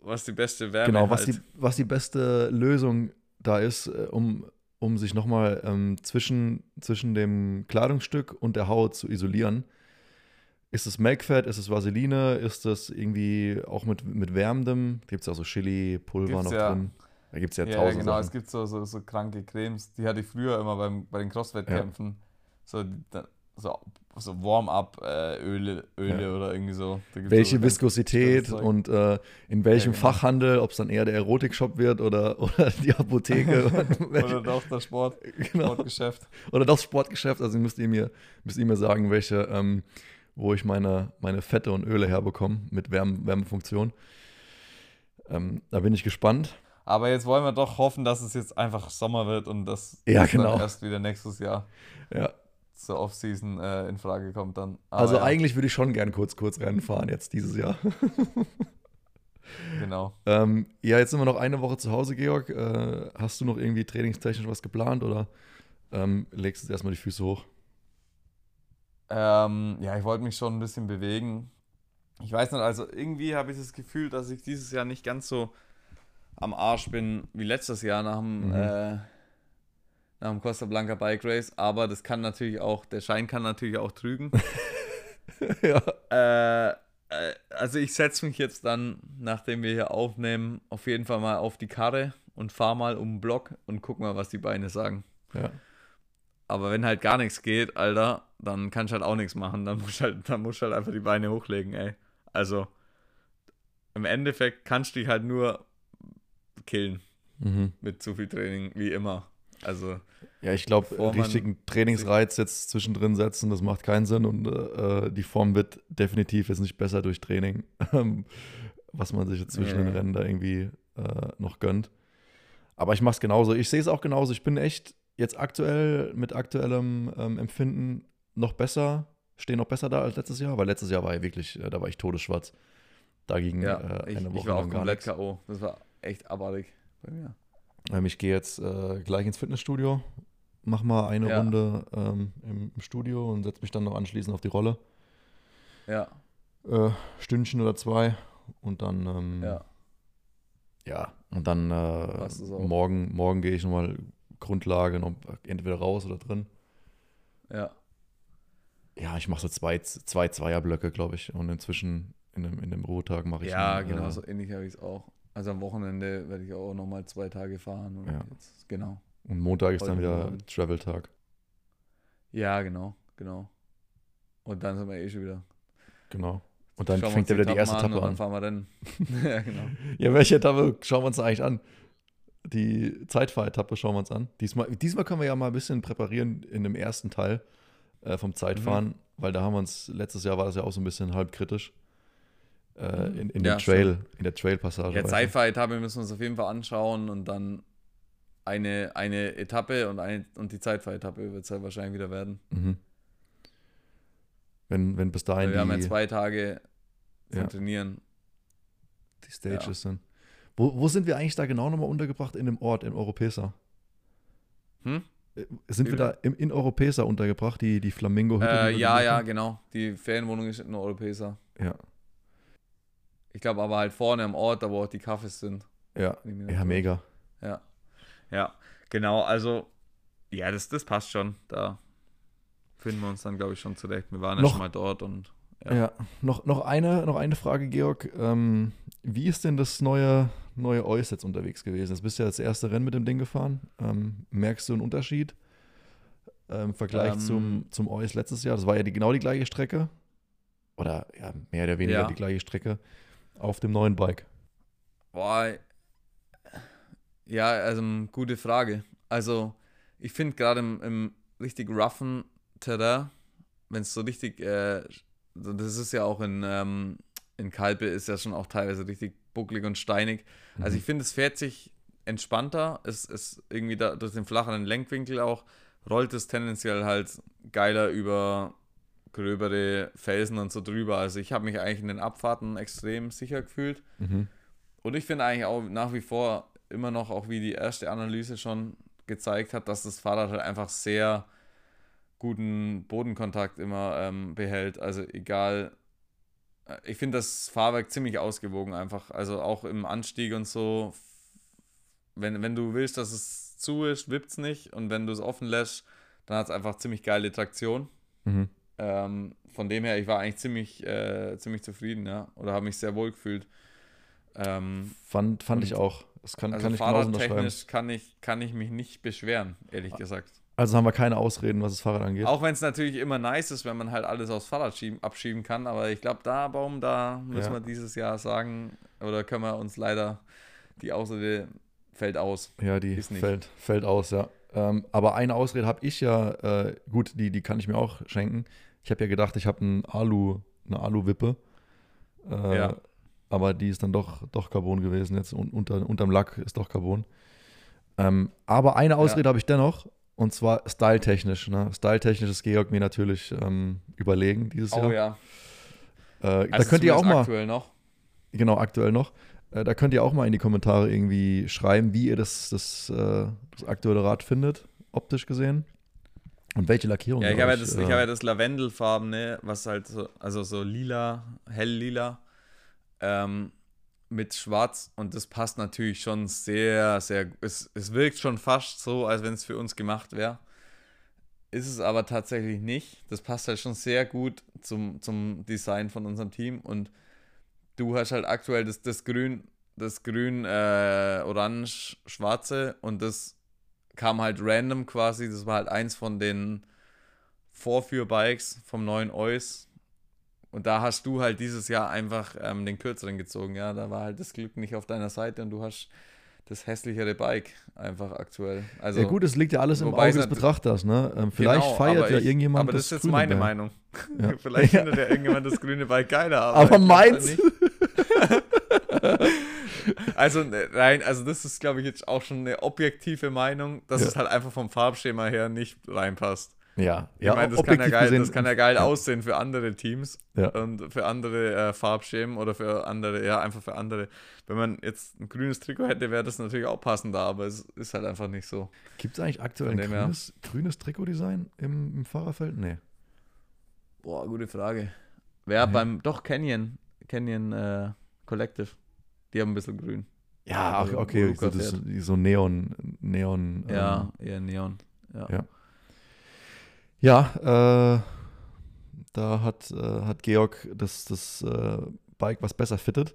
Was die beste Wärme Genau, was, halt. die, was die beste Lösung da ist, äh, um, um sich nochmal ähm, zwischen, zwischen dem Kleidungsstück und der Haut zu isolieren. Ist es Melkfett, ist es Vaseline, ist es irgendwie auch mit, mit wärmendem? Gibt es ja so Chili-Pulver noch ja. drin? Da gibt es ja, ja tausend Ja, genau, Sachen. es gibt so, so, so kranke Cremes, die hatte ich früher immer beim, bei den Crosswettkämpfen. Ja. So, so, so Warm-up-Öle Öle Ja. oder irgendwie so. Welche so Viskosität und äh, in welchem Ja, genau. Fachhandel, ob es dann eher der Erotikshop wird oder, [laughs] oder die Apotheke. [laughs] Oder doch das Sport, [laughs] genau. Sportgeschäft. Oder das Sportgeschäft. Also müsst ihr mir, müsst ihr mir sagen, welche, ähm, wo ich meine, meine Fette und Öle herbekomme mit Wärme, Wärmefunktion. Ähm, da bin ich gespannt. Aber jetzt wollen wir doch hoffen, dass es jetzt einfach Sommer wird und dass Ja, genau. dann erst wieder nächstes Jahr Ja. zur Offseason äh, in Frage kommt dann. Aber Also ja, eigentlich würde ich schon gern kurz, kurz Rennen fahren jetzt dieses Jahr. Genau. [laughs] ähm, ja, jetzt sind wir noch eine Woche zu Hause, Georg. Äh, hast du noch irgendwie trainingstechnisch was geplant oder ähm, legst du jetzt erstmal die Füße hoch? Ähm, ja, ich wollte mich schon ein bisschen bewegen. Ich weiß nicht, also irgendwie habe ich das Gefühl, dass ich dieses Jahr nicht ganz so am Arsch bin wie letztes Jahr nach dem, Mhm. äh, nach dem Costa Blanca Bike Race. Aber das kann natürlich auch, der Schein kann natürlich auch trügen. [laughs] ja. Äh, äh, also ich setze mich jetzt dann, nachdem wir hier aufnehmen, auf jeden Fall mal auf die Karre und fahre mal um den Block und guck mal, was die Beine sagen. ja. Aber wenn halt gar nichts geht, Alter, dann kannst du halt auch nichts machen. Dann musst du halt, dann musst du halt einfach die Beine hochlegen, ey. Also, im Endeffekt kannst du dich halt nur killen Mhm. mit zu viel Training, wie immer. Also, Ja, ich glaube, richtigen Trainingsreiz jetzt zwischendrin setzen, das macht keinen Sinn und äh, die Form wird definitiv jetzt nicht besser durch Training, [laughs] was man sich jetzt zwischen Nee. den Rennen da irgendwie äh, noch gönnt. Aber ich mache es genauso. Ich sehe es auch genauso. Ich bin echt jetzt aktuell mit aktuellem ähm, Empfinden noch besser, stehe noch besser da als letztes Jahr, weil letztes Jahr war ja wirklich, äh, da war ich todesschwarz. Da ging ja, äh, ich, eine Woche ich war auch komplett. K.O. Das war echt abartig bei mir. Ähm, ich gehe jetzt äh, gleich ins Fitnessstudio, mach mal eine Ja. Runde ähm, im, im Studio und setze mich dann noch anschließend auf die Rolle. Ja, Äh, Stündchen oder zwei und dann ähm, ja. ja, und dann äh, morgen, morgen gehe ich nochmal Grundlage noch entweder raus oder drin. Ja, Ja, ich mache so zwei, zwei Zweierblöcke, glaube ich. Und inzwischen in dem, in dem Ruhetag mache ich ja dann, genau äh, so ähnlich habe ich es auch. Also am Wochenende werde ich auch nochmal zwei Tage fahren. Und Ja. jetzt, genau. Und Montag ist dann wieder. Travel-Tag. Ja, genau, genau. Und dann sind wir eh schon wieder. Genau. Und dann Schauen fängt ja wieder die erste Etappe und an. Dann fahren wir dann. [laughs] [laughs] ja, genau. Ja, welche Etappe schauen wir uns eigentlich an? Die Zeitfahretappe schauen wir uns an. Diesmal, diesmal können wir ja mal ein bisschen präparieren in dem ersten Teil äh, vom Zeitfahren, Mhm. weil da haben wir uns, letztes Jahr war das ja auch so ein bisschen halb kritisch. Äh, in, in Ja, Trail, in der Trail-Passage. Ja? Zeitfahr-Etappe müssen wir uns auf jeden Fall anschauen und dann eine, eine Etappe und, eine, und die Zeitfahr-Etappe wird es halt wahrscheinlich wieder werden. Mhm. Wenn, wenn bis dahin wir haben ja die, zwei Tage zum Ja. Trainieren. die Stages ja. sind. Wo, wo sind wir eigentlich da genau nochmal untergebracht? In dem Ort, in Europesa? Hm? Äh, Sind wir da im, in Europesa untergebracht, die, die Flamingo-Hütte? die Äh, ja, ja, genau. Die Ferienwohnung ist in Europesa. Ja, Ich glaube aber halt vorne am Ort, da wo auch die Kaffees sind. ja, ja, mega. Ja. Ja, genau. Also, ja, das, das passt schon. Da finden wir uns dann, glaube ich, schon zurecht. Wir waren ja Noch- schon mal dort und Ja. Ja, noch, noch, eine, noch eine Frage, Georg. Ähm, wie ist denn das neue, neue Eus jetzt unterwegs gewesen? Jetzt bist du ja das erste Rennen mit dem Ding gefahren. Ähm, merkst du einen Unterschied ähm, im Vergleich Ähm. zum, zum Eus letztes Jahr? Das war ja die, genau die gleiche Strecke. Oder ja, mehr oder weniger Ja. die gleiche Strecke auf dem neuen Bike. Boah. Ja, also gute Frage. Also, ich finde gerade im, im richtig roughen Terrain, wenn es so richtig, äh, das ist ja auch in, ähm, in Kalpe, ist ja schon auch teilweise richtig bucklig und steinig. Also, Mhm. ich finde, es fährt sich entspannter. Es ist irgendwie da, durch den flacheren Lenkwinkel auch, rollt es tendenziell halt geiler über gröbere Felsen und so drüber. Also ich habe mich eigentlich in den Abfahrten extrem sicher gefühlt. Mhm. Und ich finde eigentlich auch nach wie vor immer noch, auch wie die erste Analyse schon gezeigt hat, dass das Fahrrad halt einfach sehr guten Bodenkontakt immer ähm, behält. Also egal, äh, ich finde das Fahrwerk ziemlich ausgewogen einfach. Also auch im Anstieg und so, wenn, wenn du willst, dass es zu ist, wippt es nicht. Und wenn du es offen lässt, dann hat es einfach ziemlich geile Traktion. Mhm. Ähm, von dem her, ich war eigentlich ziemlich, äh, ziemlich zufrieden, ja. Oder habe mich sehr wohl gefühlt. Ähm, Fand, fand ich auch. Das kann, also kann ich genauso unterschreiben. fahrradtechnisch kann ich, kann ich mich nicht beschweren, ehrlich gesagt. Also haben wir keine Ausreden, was das Fahrrad angeht. Auch wenn es natürlich immer nice ist, wenn man halt alles aufs Fahrrad schieben, abschieben kann. Aber ich glaube, da, Baum, da müssen Ja. wir dieses Jahr sagen, oder können wir uns leider die Ausrede fällt aus. Ja, die Ist nicht. fällt, fällt aus, ja. Ähm, aber eine Ausrede habe ich ja, äh, gut, die, die kann ich mir auch schenken. Ich habe ja gedacht, ich habe ein Alu, eine Alu-Wippe. Äh, Ja. Aber die ist dann doch, doch Carbon gewesen jetzt. Und unter, unterm Lack ist doch Carbon. Ähm, aber eine Ausrede habe ich dennoch. Und zwar styletechnisch. Ne? Styletechnisch ist Georg mir natürlich ähm, überlegen dieses Oh Jahr. ja. Äh, da Also könnt ihr auch mal, aktuell noch. genau, aktuell noch. Äh, da könnt ihr auch mal in die Kommentare irgendwie schreiben, wie ihr das, das, äh, das aktuelle Rad findet, optisch gesehen. Und welche Lackierung Ja, ich habe ja das, äh, ich habe ja das Lavendelfarbene, was halt so, also so lila, hell lila, ähm, mit schwarz und das passt natürlich schon sehr, sehr, es, es wirkt schon fast so, als wenn es für uns gemacht wäre. Ist es aber tatsächlich nicht. Das passt halt schon sehr gut zum, zum Design von unserem Team und du hast halt aktuell das, das Grün, das Grün, äh, Orange, Schwarze und das kam halt random quasi. Das war halt eins von den Vorführbikes vom neuen Eus. Und da hast du halt dieses Jahr einfach ähm, den kürzeren gezogen, ja. Da war halt das Glück nicht auf deiner Seite und du hast das hässlichere Bike einfach aktuell. Also, ja gut, es liegt ja alles im Auge es des Betrachters, ne? Ähm, vielleicht genau, feiert ja ich- irgendjemand Aber das ist jetzt meine Bike. Meinung. Ja. [laughs] Vielleicht findet ja irgendjemand das grüne Bike geiler. Aber, Aber meins? [laughs] Also ne, rein, also das ist, glaube ich, jetzt auch schon eine objektive Meinung, dass Ja. es halt einfach vom Farbschema her nicht reinpasst. Ja, Ich ja, meine, das, kann ja geil, gesehen- das kann ja geil ja. aussehen für andere Teams Ja. und für andere äh, Farbschemen oder für andere, ja, einfach für andere. Wenn man jetzt ein grünes Trikot hätte, wäre das natürlich auch passender, aber es ist halt einfach nicht so. Gibt es eigentlich aktuell ein grünes, grünes Trikotdesign im, im Fahrerfeld? Nee. Boah, gute Frage. Wer Nee. beim, doch Canyon, Canyon äh, Collective, die haben ein bisschen grün. Ja, ach, okay, so, das, so Neon, Neon. Ja, Ähm, eher Neon. Ja. Ja. ja, äh, da hat, äh, hat Georg das, das äh, Bike was besser fittet.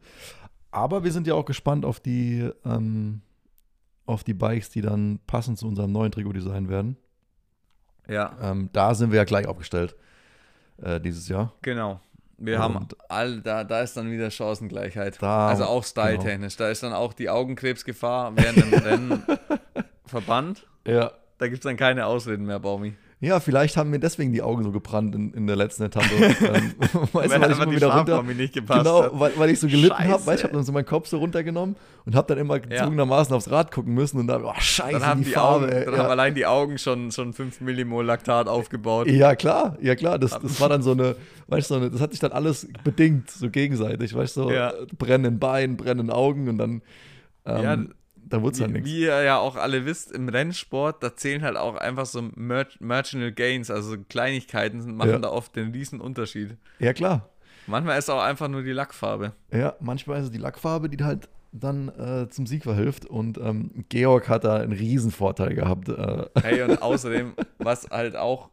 Aber wir sind ja auch gespannt auf die, ähm, auf die Bikes, die dann passend zu unserem neuen Trikotdesign werden. ja. Ähm, da sind wir ja gleich aufgestellt äh, dieses Jahr. Genau. Wir haben all, da, da ist dann wieder Chancengleichheit. Da, also auch styletechnisch. Da ist dann auch die Augenkrebsgefahr während dem [laughs] Rennen verbannt. Ja. Da gibt es dann keine Ausreden mehr, Baumi. Ja, vielleicht haben mir deswegen die Augen so gebrannt in, in der letzten Etappe. [laughs] ähm, [laughs] weißt du, weil ich immer wieder runter, nicht gepasst genau, weil, weil ich so gelitten habe, weil ich habe dann so meinen Kopf so runtergenommen und habe dann immer gezwungenermaßen aufs Rad gucken müssen und dann, oh scheiße, Dann haben die, die, Farbe. Augen, dann haben ja. allein die Augen schon, schon 5 Millimol Laktat aufgebaut. ja, klar, ja klar, das, das war dann so eine, weißt du, so eine, das hat sich dann alles bedingt, so gegenseitig, weißt du, so Ja. brennenden Beinen, brennenden Augen und dann, ähm, Dann wurde es halt nichts. wie ihr ja auch alle wisst, im Rennsport, da zählen halt auch einfach so Mer Marginal Gains, also Kleinigkeiten machen Ja. da oft den riesen Unterschied. Ja, klar. Manchmal ist auch einfach nur die Lackfarbe. Ja, manchmal ist es die Lackfarbe, die halt dann äh, zum Sieg verhilft und ähm, Georg hat da einen riesen Vorteil gehabt. Äh, Hey, und [laughs] außerdem, was halt auch,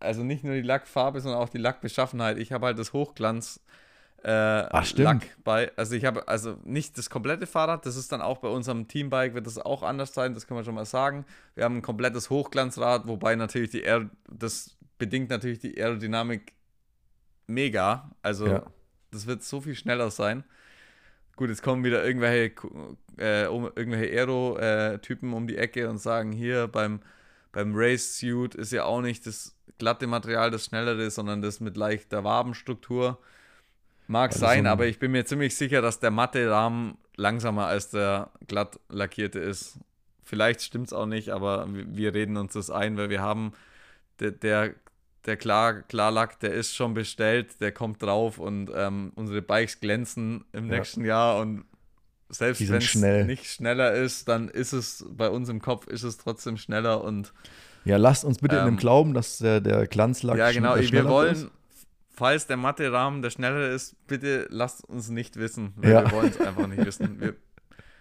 also nicht nur die Lackfarbe, sondern auch die Lackbeschaffenheit. Ich habe halt das Hochglanz äh, stimmt. Lack bei. Also ich habe also nicht das komplette Fahrrad, das ist dann auch bei unserem Teambike, wird das auch anders sein, das können wir schon mal sagen. Wir haben ein komplettes Hochglanzrad, wobei natürlich die Aer das bedingt natürlich die Aerodynamik mega. Also Ja. das wird so viel schneller sein. Gut, jetzt kommen wieder irgendwelche, äh, irgendwelche Aero-Typen um die Ecke und sagen, hier beim, beim Race-Suit ist ja auch nicht das glatte Material das schnellere, sondern das mit leichter Wabenstruktur. Mag Also sein, so aber ich bin mir ziemlich sicher, dass der matte Rahmen langsamer als der glatt lackierte ist. Vielleicht stimmt es auch nicht, aber wir wir reden uns das ein, weil wir haben der, der der Klar Klarlack, der ist schon bestellt, der kommt drauf und ähm, unsere Bikes glänzen im Ja. nächsten Jahr und selbst wenn es schnell. nicht schneller ist, dann ist es bei uns im Kopf ist es trotzdem schneller und Ja, lasst uns bitte in dem Ähm, Glauben, dass der, der Glanzlack ja genau, äh, wir schneller wollen, ist. Falls der Matte-Rahmen der schnellere ist, bitte lasst uns nicht wissen, weil Ja. wir wollen es einfach nicht wissen. [laughs] Wir,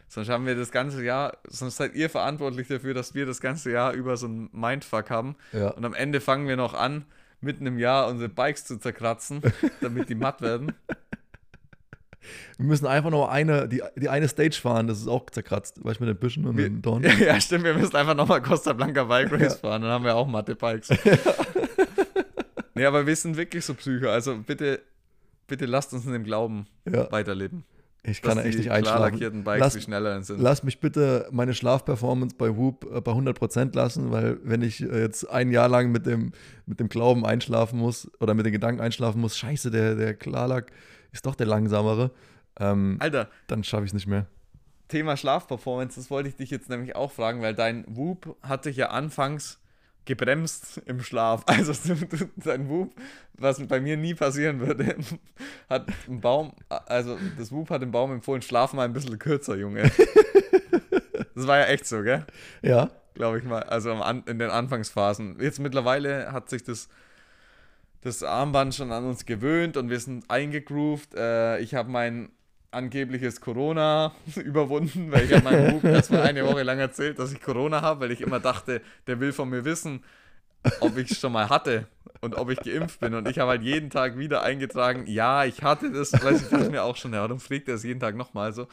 sonst haben wir das ganze Jahr, sonst seid ihr verantwortlich dafür, dass wir das ganze Jahr über so einen Mindfuck haben Ja. und am Ende fangen wir noch an, mitten im Jahr unsere Bikes zu zerkratzen, [laughs] damit die matt werden. Wir müssen einfach nur eine, die, die eine Stage fahren, das ist auch zerkratzt, weißt du, mit den Büschen und Wir- den Dorn. [laughs] Ja, stimmt, wir müssen einfach nochmal Costa Blanca Bike Race Ja. fahren, dann haben wir auch matte Bikes. Nee, aber wir sind wirklich so Psycho, also bitte, bitte lasst uns in dem Glauben Ja, weiterleben. ich kann echt die nicht einschlafen. lackierten Bikes Lass- viel schneller sind. Lass mich bitte meine Schlafperformance bei Whoop äh, bei 100% lassen, weil wenn ich äh, jetzt ein Jahr lang mit dem, mit dem Glauben einschlafen muss oder mit den Gedanken einschlafen muss, scheiße, der, der Klarlack ist doch der langsamere, ähm, Alter, dann schaffe ich es nicht mehr. Thema Schlafperformance, das wollte ich dich jetzt nämlich auch fragen, weil dein Whoop hat dich ja anfangs gebremst im Schlaf. [laughs] Also dein Whoop, was bei mir nie passieren würde, [laughs] hat ein Baum, also das Whoop hat dem Baum empfohlen, schlaf mal ein bisschen kürzer, Junge. [laughs] Das war ja echt so, gell? Ja, Glaube ich mal. Also in den Anfangsphasen. Jetzt mittlerweile hat sich das, das Armband schon an uns gewöhnt und wir sind eingegroovt. Äh, ich habe mein angebliches Corona [laughs] überwunden, weil ich habe meinem Bub erstmal eine Woche lang erzählt, dass ich Corona habe, weil ich immer dachte, der will von mir wissen, ob ich es schon mal hatte und ob ich geimpft bin. Und ich habe halt jeden Tag wieder eingetragen, ja, ich hatte das. Weil ich dachte mir auch schon, ja, warum pflegt er es jeden Tag nochmal so?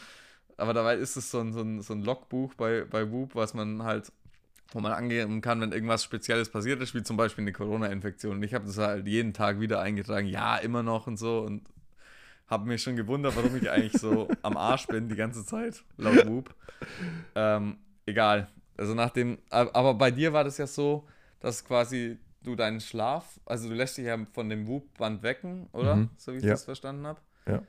Aber dabei ist es so ein, so ein, so ein Logbuch bei, bei Whoop, was man halt, wo man angeben kann, wenn irgendwas Spezielles passiert ist, wie zum Beispiel eine Corona-Infektion. Und ich habe das halt jeden Tag wieder eingetragen, ja, immer noch und so. Und habe mich schon gewundert, warum ich eigentlich so [laughs] am Arsch bin die ganze Zeit, laut Whoop. Ähm, egal. Also nachdem, aber bei dir war das ja so, dass quasi du deinen Schlaf, also du lässt dich ja von dem Whoop-Band wecken, oder? Mhm. So wie ich Ja. das verstanden habe. Ja.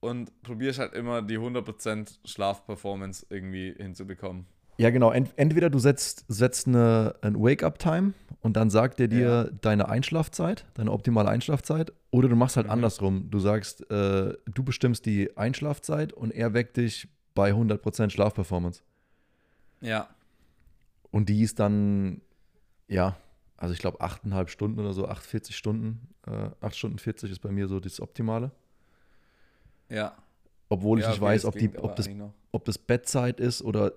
Und probierst halt immer die 100% Schlafperformance irgendwie hinzubekommen. Ja, genau. Ent entweder du setzt, setzt eine, ein Wake-up-Time und dann sagt er dir Ja. deine Einschlafzeit, deine optimale Einschlafzeit, oder du machst halt Mhm. andersrum. Du sagst, äh, du bestimmst die Einschlafzeit und er weckt dich bei 100% Schlafperformance. Ja. Und die ist dann, ja, also ich glaube 8,5 Stunden oder so, 48 Stunden. Äh, 8 Stunden 40 ist bei mir so das Optimale. Ja. Obwohl ich ja, nicht okay, weiß, ob, die, ob, das, ob das Bettzeit ist oder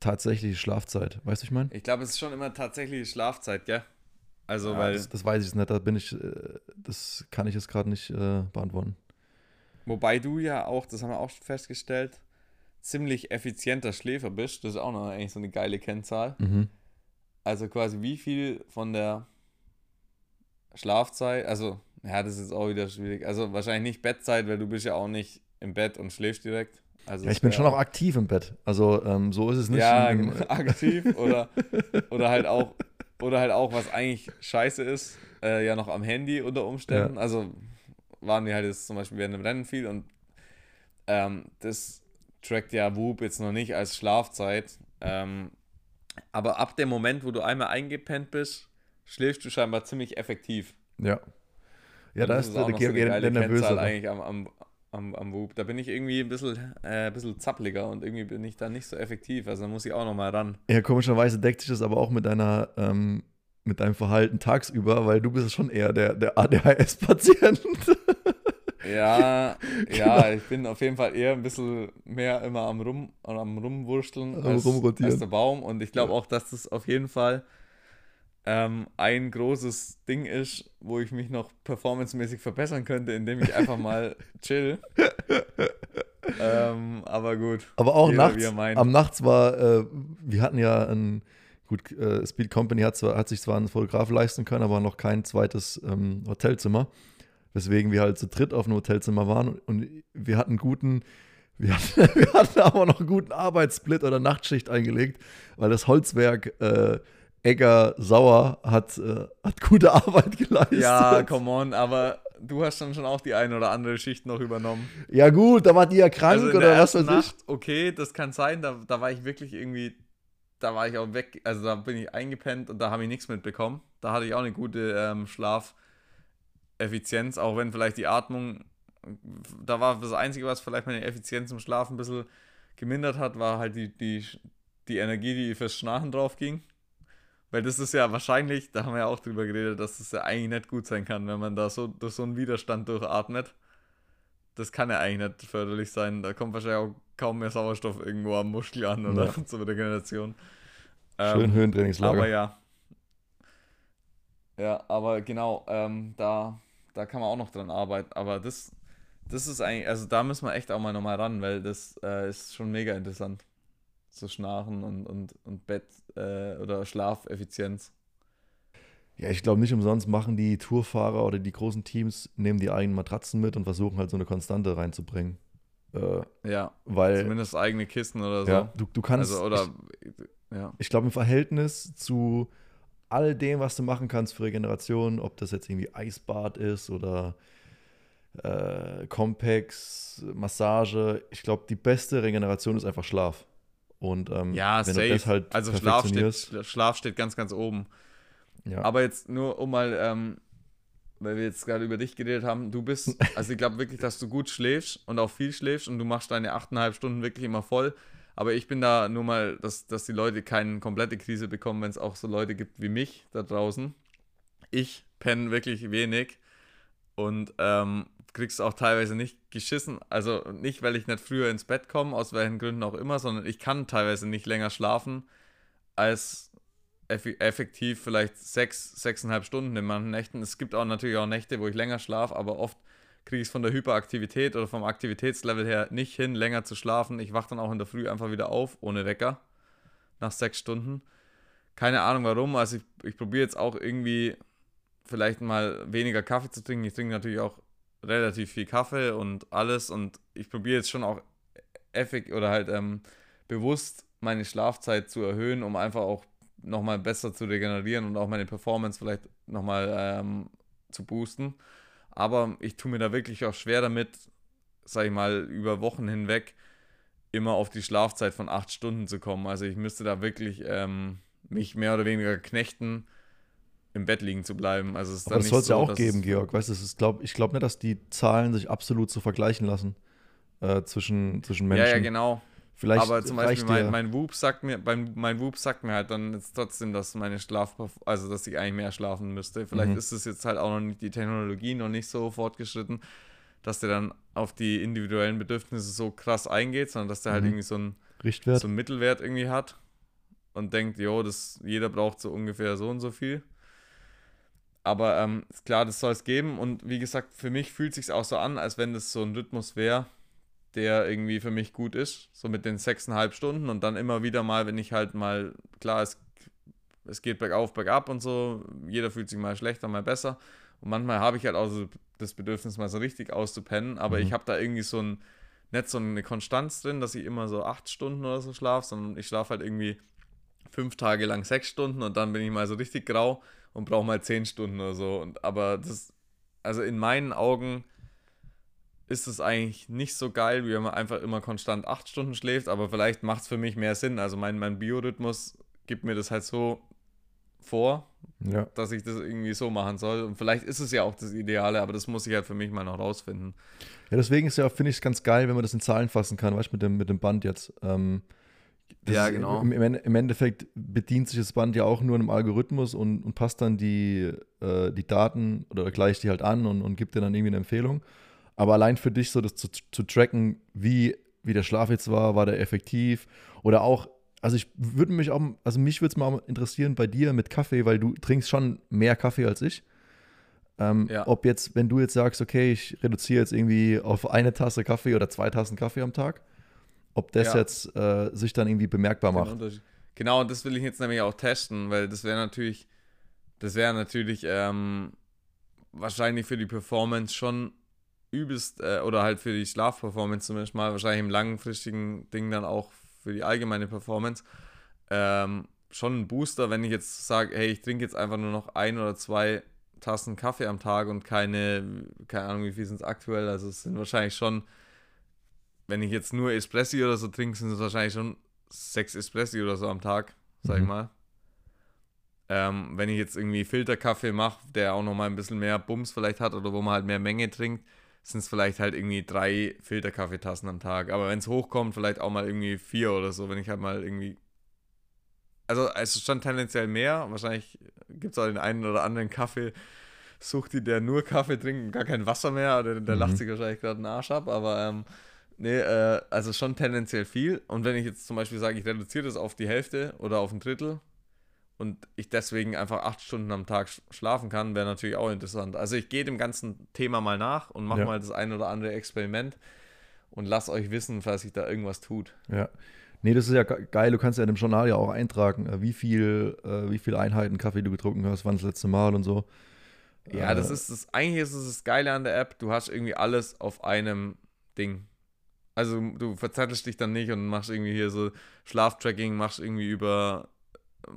tatsächliche Schlafzeit. Weißt du, ich meine? Ich glaube, es ist schon immer tatsächlich Schlafzeit, gell? Also, Ja, weil, das, das weiß ich nicht, da bin ich, äh, das kann ich jetzt gerade nicht äh, beantworten. wobei du ja auch, das haben wir auch festgestellt, ziemlich effizienter Schläfer bist. Das ist auch noch eigentlich so eine geile Kennzahl. Mhm. Also quasi wie viel von der Schlafzeit, also, ja, das ist auch wieder schwierig. Also wahrscheinlich nicht Bettzeit, weil du bist ja auch nicht im Bett und schläfst direkt. Also Ja, ich bin schon auch aktiv im Bett. Also ähm, so ist es nicht. ja, im- genau, [laughs] aktiv oder, oder halt auch, oder halt auch, was eigentlich scheiße ist, äh, ja noch am Handy unter Umständen. Also waren wir halt jetzt zum Beispiel während dem Rennen viel und ähm, das trackt ja Whoop jetzt noch nicht als Schlafzeit. Ähm, aber ab dem Moment, wo du einmal eingepennt bist, schläfst du scheinbar ziemlich effektiv. ja. Ja, da ist der, der, der, der nervöse. Eigentlich am, am, am, am Whoop. Da bin ich irgendwie ein bisschen, äh, ein bisschen zappliger und irgendwie bin ich da nicht so effektiv. Also da muss ich auch noch mal ran. Ja, komischerweise deckt sich das aber auch mit deiner, ähm, mit deinem Verhalten tagsüber, weil du bist schon eher der, der ADHS-Patient. [laughs] Ja, Genau. ja, ich bin auf jeden Fall eher ein bisschen mehr immer am Rum am Rumwurschteln Am als, als der Baum. Und ich glaube Ja. auch, dass das auf jeden Fall ähm, ein großes Ding ist, wo ich mich noch performancemäßig verbessern könnte, indem ich einfach mal [laughs] chill. ähm, aber gut. Aber auch Jeder, nachts, am Nachts war, äh, wir hatten ja ein, gut, äh, Speed Company hat, zwar, hat sich zwar einen Fotograf leisten können, aber noch kein zweites ähm, Hotelzimmer. Weswegen wir halt zu dritt auf einem Hotelzimmer waren und, und wir hatten guten, wir hatten, [laughs] wir hatten aber noch einen guten Arbeitssplit oder Nachtschicht eingelegt, weil das Holzwerk äh, Egger Sauer hat, äh, hat gute Arbeit [laughs] geleistet. Ja, come on, aber du hast dann schon auch die eine oder andere Schicht noch übernommen. Ja gut, da war die ja krank Also oder der was weiß ich. Nacht, okay, das kann sein, da, da war ich wirklich irgendwie da war ich auch weg, also da bin ich eingepennt und da habe ich nichts mitbekommen. Da hatte ich auch eine gute ähm, Schlafeffizienz, auch wenn vielleicht die Atmung, da war das Einzige, was vielleicht meine Effizienz im Schlaf ein bisschen gemindert hat, war halt die, die, die Energie, die fürs Schnarchen drauf ging. Weil das ist ja wahrscheinlich, da haben wir ja auch drüber geredet, dass es das ja eigentlich nicht gut sein kann, wenn man da so durch so einen Widerstand durchatmet. Das kann ja eigentlich nicht förderlich sein. Da kommt wahrscheinlich auch kaum mehr Sauerstoff irgendwo am Muskel an oder ja. [laughs] zur Regeneration. Schön ähm, Höhentrainingslager. Aber ja. Ja, aber genau, ähm, da, da kann man auch noch dran arbeiten. Aber das, das ist eigentlich, also da müssen wir echt auch mal nochmal ran, weil das äh, ist schon mega interessant. So Schnarchen und, und, und Bett äh, oder Schlafeffizienz. Ja, ich glaube nicht umsonst machen die Tourfahrer oder die großen Teams, nehmen die eigenen Matratzen mit und versuchen halt so eine Konstante reinzubringen. Äh, ja, weil, zumindest eigene Kisten oder so. Ja, du, du kannst. Also, oder, ich, ja. ich glaube, im Verhältnis zu all dem, was du machen kannst für Regeneration, ob das jetzt irgendwie Eisbad ist oder äh, Compex, Massage, ich glaube, die beste Regeneration ist einfach Schlaf. Und ähm, ja, wenn safe. du das halt also Schlaf steht, Schlaf steht ganz, ganz oben. Ja. Aber jetzt nur um mal, ähm, weil wir jetzt gerade über dich geredet haben, du bist, [laughs] also ich glaube wirklich, dass du gut schläfst und auch viel schläfst und du machst deine 8,5 Stunden wirklich immer voll. Aber ich bin da nur mal, dass, dass die Leute keine komplette Krise bekommen, wenn es auch so Leute gibt wie mich da draußen. Ich penne wirklich wenig und ähm, kriegst auch teilweise nicht geschissen. Also nicht, weil ich nicht früher ins Bett komme, aus welchen Gründen auch immer, sondern ich kann teilweise nicht länger schlafen als effektiv vielleicht sechs, sechseinhalb Stunden in manchen Nächten. Es gibt auch natürlich auch Nächte, wo ich länger schlafe, aber oft kriege ich es von der Hyperaktivität oder vom Aktivitätslevel her nicht hin, länger zu schlafen. Ich wache dann auch in der Früh einfach wieder auf, ohne Wecker, nach sechs Stunden. Keine Ahnung warum. Also ich, ich probiere jetzt auch irgendwie vielleicht mal weniger Kaffee zu trinken. Ich trinke natürlich auch relativ viel Kaffee und alles und ich probiere jetzt schon auch effig oder halt ähm, bewusst meine Schlafzeit zu erhöhen, um einfach auch nochmal besser zu regenerieren und auch meine Performance vielleicht nochmal ähm, zu boosten. Aber ich tue mir da wirklich auch schwer damit, sag ich mal, über Wochen hinweg immer auf die Schlafzeit von acht Stunden zu kommen. Also ich müsste da wirklich ähm, mich mehr oder weniger knechten, im Bett liegen zu bleiben. Also Aber das soll es so, ja auch geben, Georg. Weißt du, glaub, ich glaube nicht, dass die Zahlen sich absolut so vergleichen lassen äh, zwischen, zwischen Menschen. Ja, ja, genau. Vielleicht aber zum Beispiel mein, mein Whoop sagt mir, mein, mein Whoop sagt mir halt dann jetzt trotzdem, dass meine Schlaf, also dass ich eigentlich mehr schlafen müsste. Vielleicht mhm. ist es jetzt halt auch noch nicht die Technologie noch nicht so fortgeschritten, dass der dann auf die individuellen Bedürfnisse so krass eingeht, sondern dass der halt mhm. halt irgendwie so ein Richtwert, so einen Mittelwert irgendwie hat und denkt, jo, das jeder braucht so ungefähr so und so viel. Aber ähm, klar, das soll es geben. Und wie gesagt, für mich fühlt es sich auch so an, als wenn das so ein Rhythmus wäre der irgendwie für mich gut ist, so mit den sechseinhalb Stunden und dann immer wieder mal, wenn ich halt mal, klar, es, es geht bergauf, bergab und so, jeder fühlt sich mal schlechter, mal besser. Und manchmal habe ich halt auch so das Bedürfnis, mal so richtig auszupennen, aber mhm. ich habe da irgendwie so ein, nicht so eine Konstanz drin, dass ich immer so acht Stunden oder so schlafe, sondern ich schlafe halt irgendwie fünf Tage lang sechs Stunden und dann bin ich mal so richtig grau und brauche mal zehn Stunden oder so. Und aber das, also in meinen Augen ist es eigentlich nicht so geil, wie wenn man einfach immer konstant acht Stunden schläft, aber vielleicht macht es für mich mehr Sinn. Also mein, mein Biorhythmus gibt mir das halt so vor, ja. dass ich das irgendwie so machen soll. Und vielleicht ist es ja auch das Ideale, aber das muss ich halt für mich mal noch rausfinden. Ja, deswegen ist ja, finde ich es ganz geil, wenn man das in Zahlen fassen kann, weißt du, mit dem, mit dem Band jetzt. Ähm, ja, genau. Im, Im, Endeffekt bedient sich das Band ja auch nur einem Algorithmus und, und passt dann die, äh, die Daten oder gleicht die halt an und, und gibt dir dann irgendwie eine Empfehlung. Aber allein für dich so das zu, zu tracken, wie, wie der Schlaf jetzt war, war der effektiv? Oder auch, also ich würde mich auch, also mich würde es mal interessieren bei dir mit Kaffee, weil du trinkst schon mehr Kaffee als ich. Ähm, ja. Ob jetzt, wenn du jetzt sagst, okay, ich reduziere jetzt irgendwie auf eine Tasse Kaffee oder zwei Tassen Kaffee am Tag, ob das ja. jetzt äh, sich dann irgendwie bemerkbar macht. Genau, und das will ich jetzt nämlich auch testen, weil das wäre natürlich, das wäre natürlich ähm, wahrscheinlich für die Performance schon übelst, äh, oder halt für die Schlafperformance zumindest mal, wahrscheinlich im langfristigen Ding dann auch für die allgemeine Performance, ähm, schon ein Booster, wenn ich jetzt sage, hey, ich trinke jetzt einfach nur noch ein oder zwei Tassen Kaffee am Tag und keine, keine Ahnung, wie viel sind es aktuell, also es sind wahrscheinlich schon, wenn ich jetzt nur Espressi oder so trinke, sind es wahrscheinlich schon sechs Espressi oder so am Tag. sag ich Mhm. mal. Ähm, wenn ich jetzt irgendwie Filterkaffee mache, der auch nochmal ein bisschen mehr Bums vielleicht hat oder wo man halt mehr Menge trinkt, sind es vielleicht halt irgendwie drei Filterkaffeetassen am Tag. Aber wenn es hochkommt, vielleicht auch mal irgendwie vier oder so, wenn ich halt mal irgendwie. Also es ist schon tendenziell mehr. Wahrscheinlich gibt es auch den einen oder anderen Kaffee. Suchti, der nur Kaffee trinkt und gar kein Wasser mehr, der, der Mhm. lacht sich wahrscheinlich gerade einen Arsch ab, aber ähm, nee, äh, also schon tendenziell viel. Und wenn ich jetzt zum Beispiel sage, ich reduziere das auf die Hälfte oder auf ein Drittel und ich deswegen einfach acht Stunden am Tag sch- schlafen kann, wäre natürlich auch interessant. Also ich gehe dem ganzen Thema mal nach und mache Ja. mal das ein oder andere Experiment und lasst euch wissen, falls sich da irgendwas tut. Ja. Nee, das ist ja ge- geil. Du kannst ja in dem Journal ja auch eintragen, äh, wie viel, äh, wie viele Einheiten Kaffee du getrunken hast, wann das letzte Mal und so. Ja, das Äh, ist das, eigentlich ist es das Geile an der App, du hast irgendwie alles auf einem Ding. Also du verzettelst dich dann nicht und machst irgendwie hier so Schlaftracking, machst irgendwie über, äh,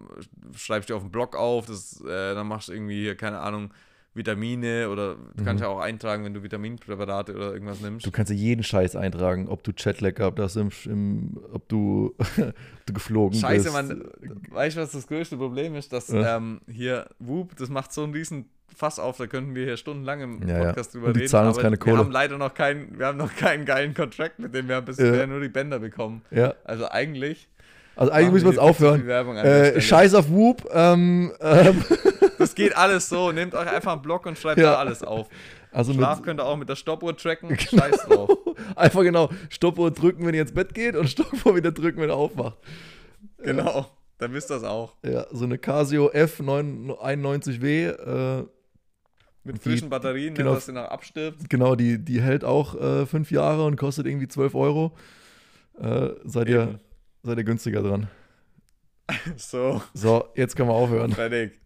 schreibst dir auf den Blog auf, das, äh, dann machst du irgendwie hier, keine Ahnung, Vitamine oder du kannst Mhm. ja auch eintragen, wenn du Vitaminpräparate oder irgendwas nimmst. Du kannst ja jeden Scheiß eintragen, ob du Chatlag gehabt hast, im, im, ob, du, ob [laughs] du geflogen Scheiße, bist. Mann, weißt du, was das größte Problem ist? Dass Ja. ähm, hier Whoop, das macht so einen riesen Fass auf, da könnten wir hier stundenlang im Ja, ja. Podcast drüber Und die reden. zahlen uns aber keine wir Kohle. haben leider noch keinen, wir haben noch keinen geilen Contract mit dem wir haben bisher Ja. nur die Bänder bekommen. Ja, Also eigentlich. also eigentlich müssen wir jetzt aufhören. Äh. Scheiß auf Whoop. Ähm, ähm, [laughs] Das geht alles so. Nehmt euch einfach einen Block und schreibt Ja. da alles auf. also Schlaf könnt ihr auch mit der Stoppuhr tracken. Genau. Scheiß drauf. [laughs] einfach genau Stoppuhr drücken, wenn ihr ins Bett geht und [laughs] Stoppuhr wieder drücken, wenn ihr aufwacht. Genau. Dann wisst ihr das auch. Ja, so eine Casio F91W, äh, Mit Die- frischen Batterien, genau. nicht, dass sie noch abstirbt. genau, die, die hält auch äh, fünf Jahre und kostet irgendwie 12 Euro. Äh, seid, ihr, seid ihr günstiger dran. [laughs] So, So, jetzt können wir aufhören. fertig.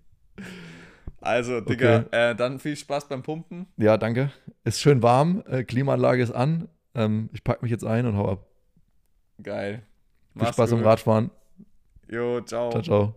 Also, Digga, Okay. äh, dann viel Spaß beim Pumpen. Ja, danke. Ist schön warm, äh, Klimaanlage ist an. Ähm, ich packe mich jetzt ein und hau ab. Geil. Viel Spaß beim Radfahren. Jo, ciao. Ciao, ciao.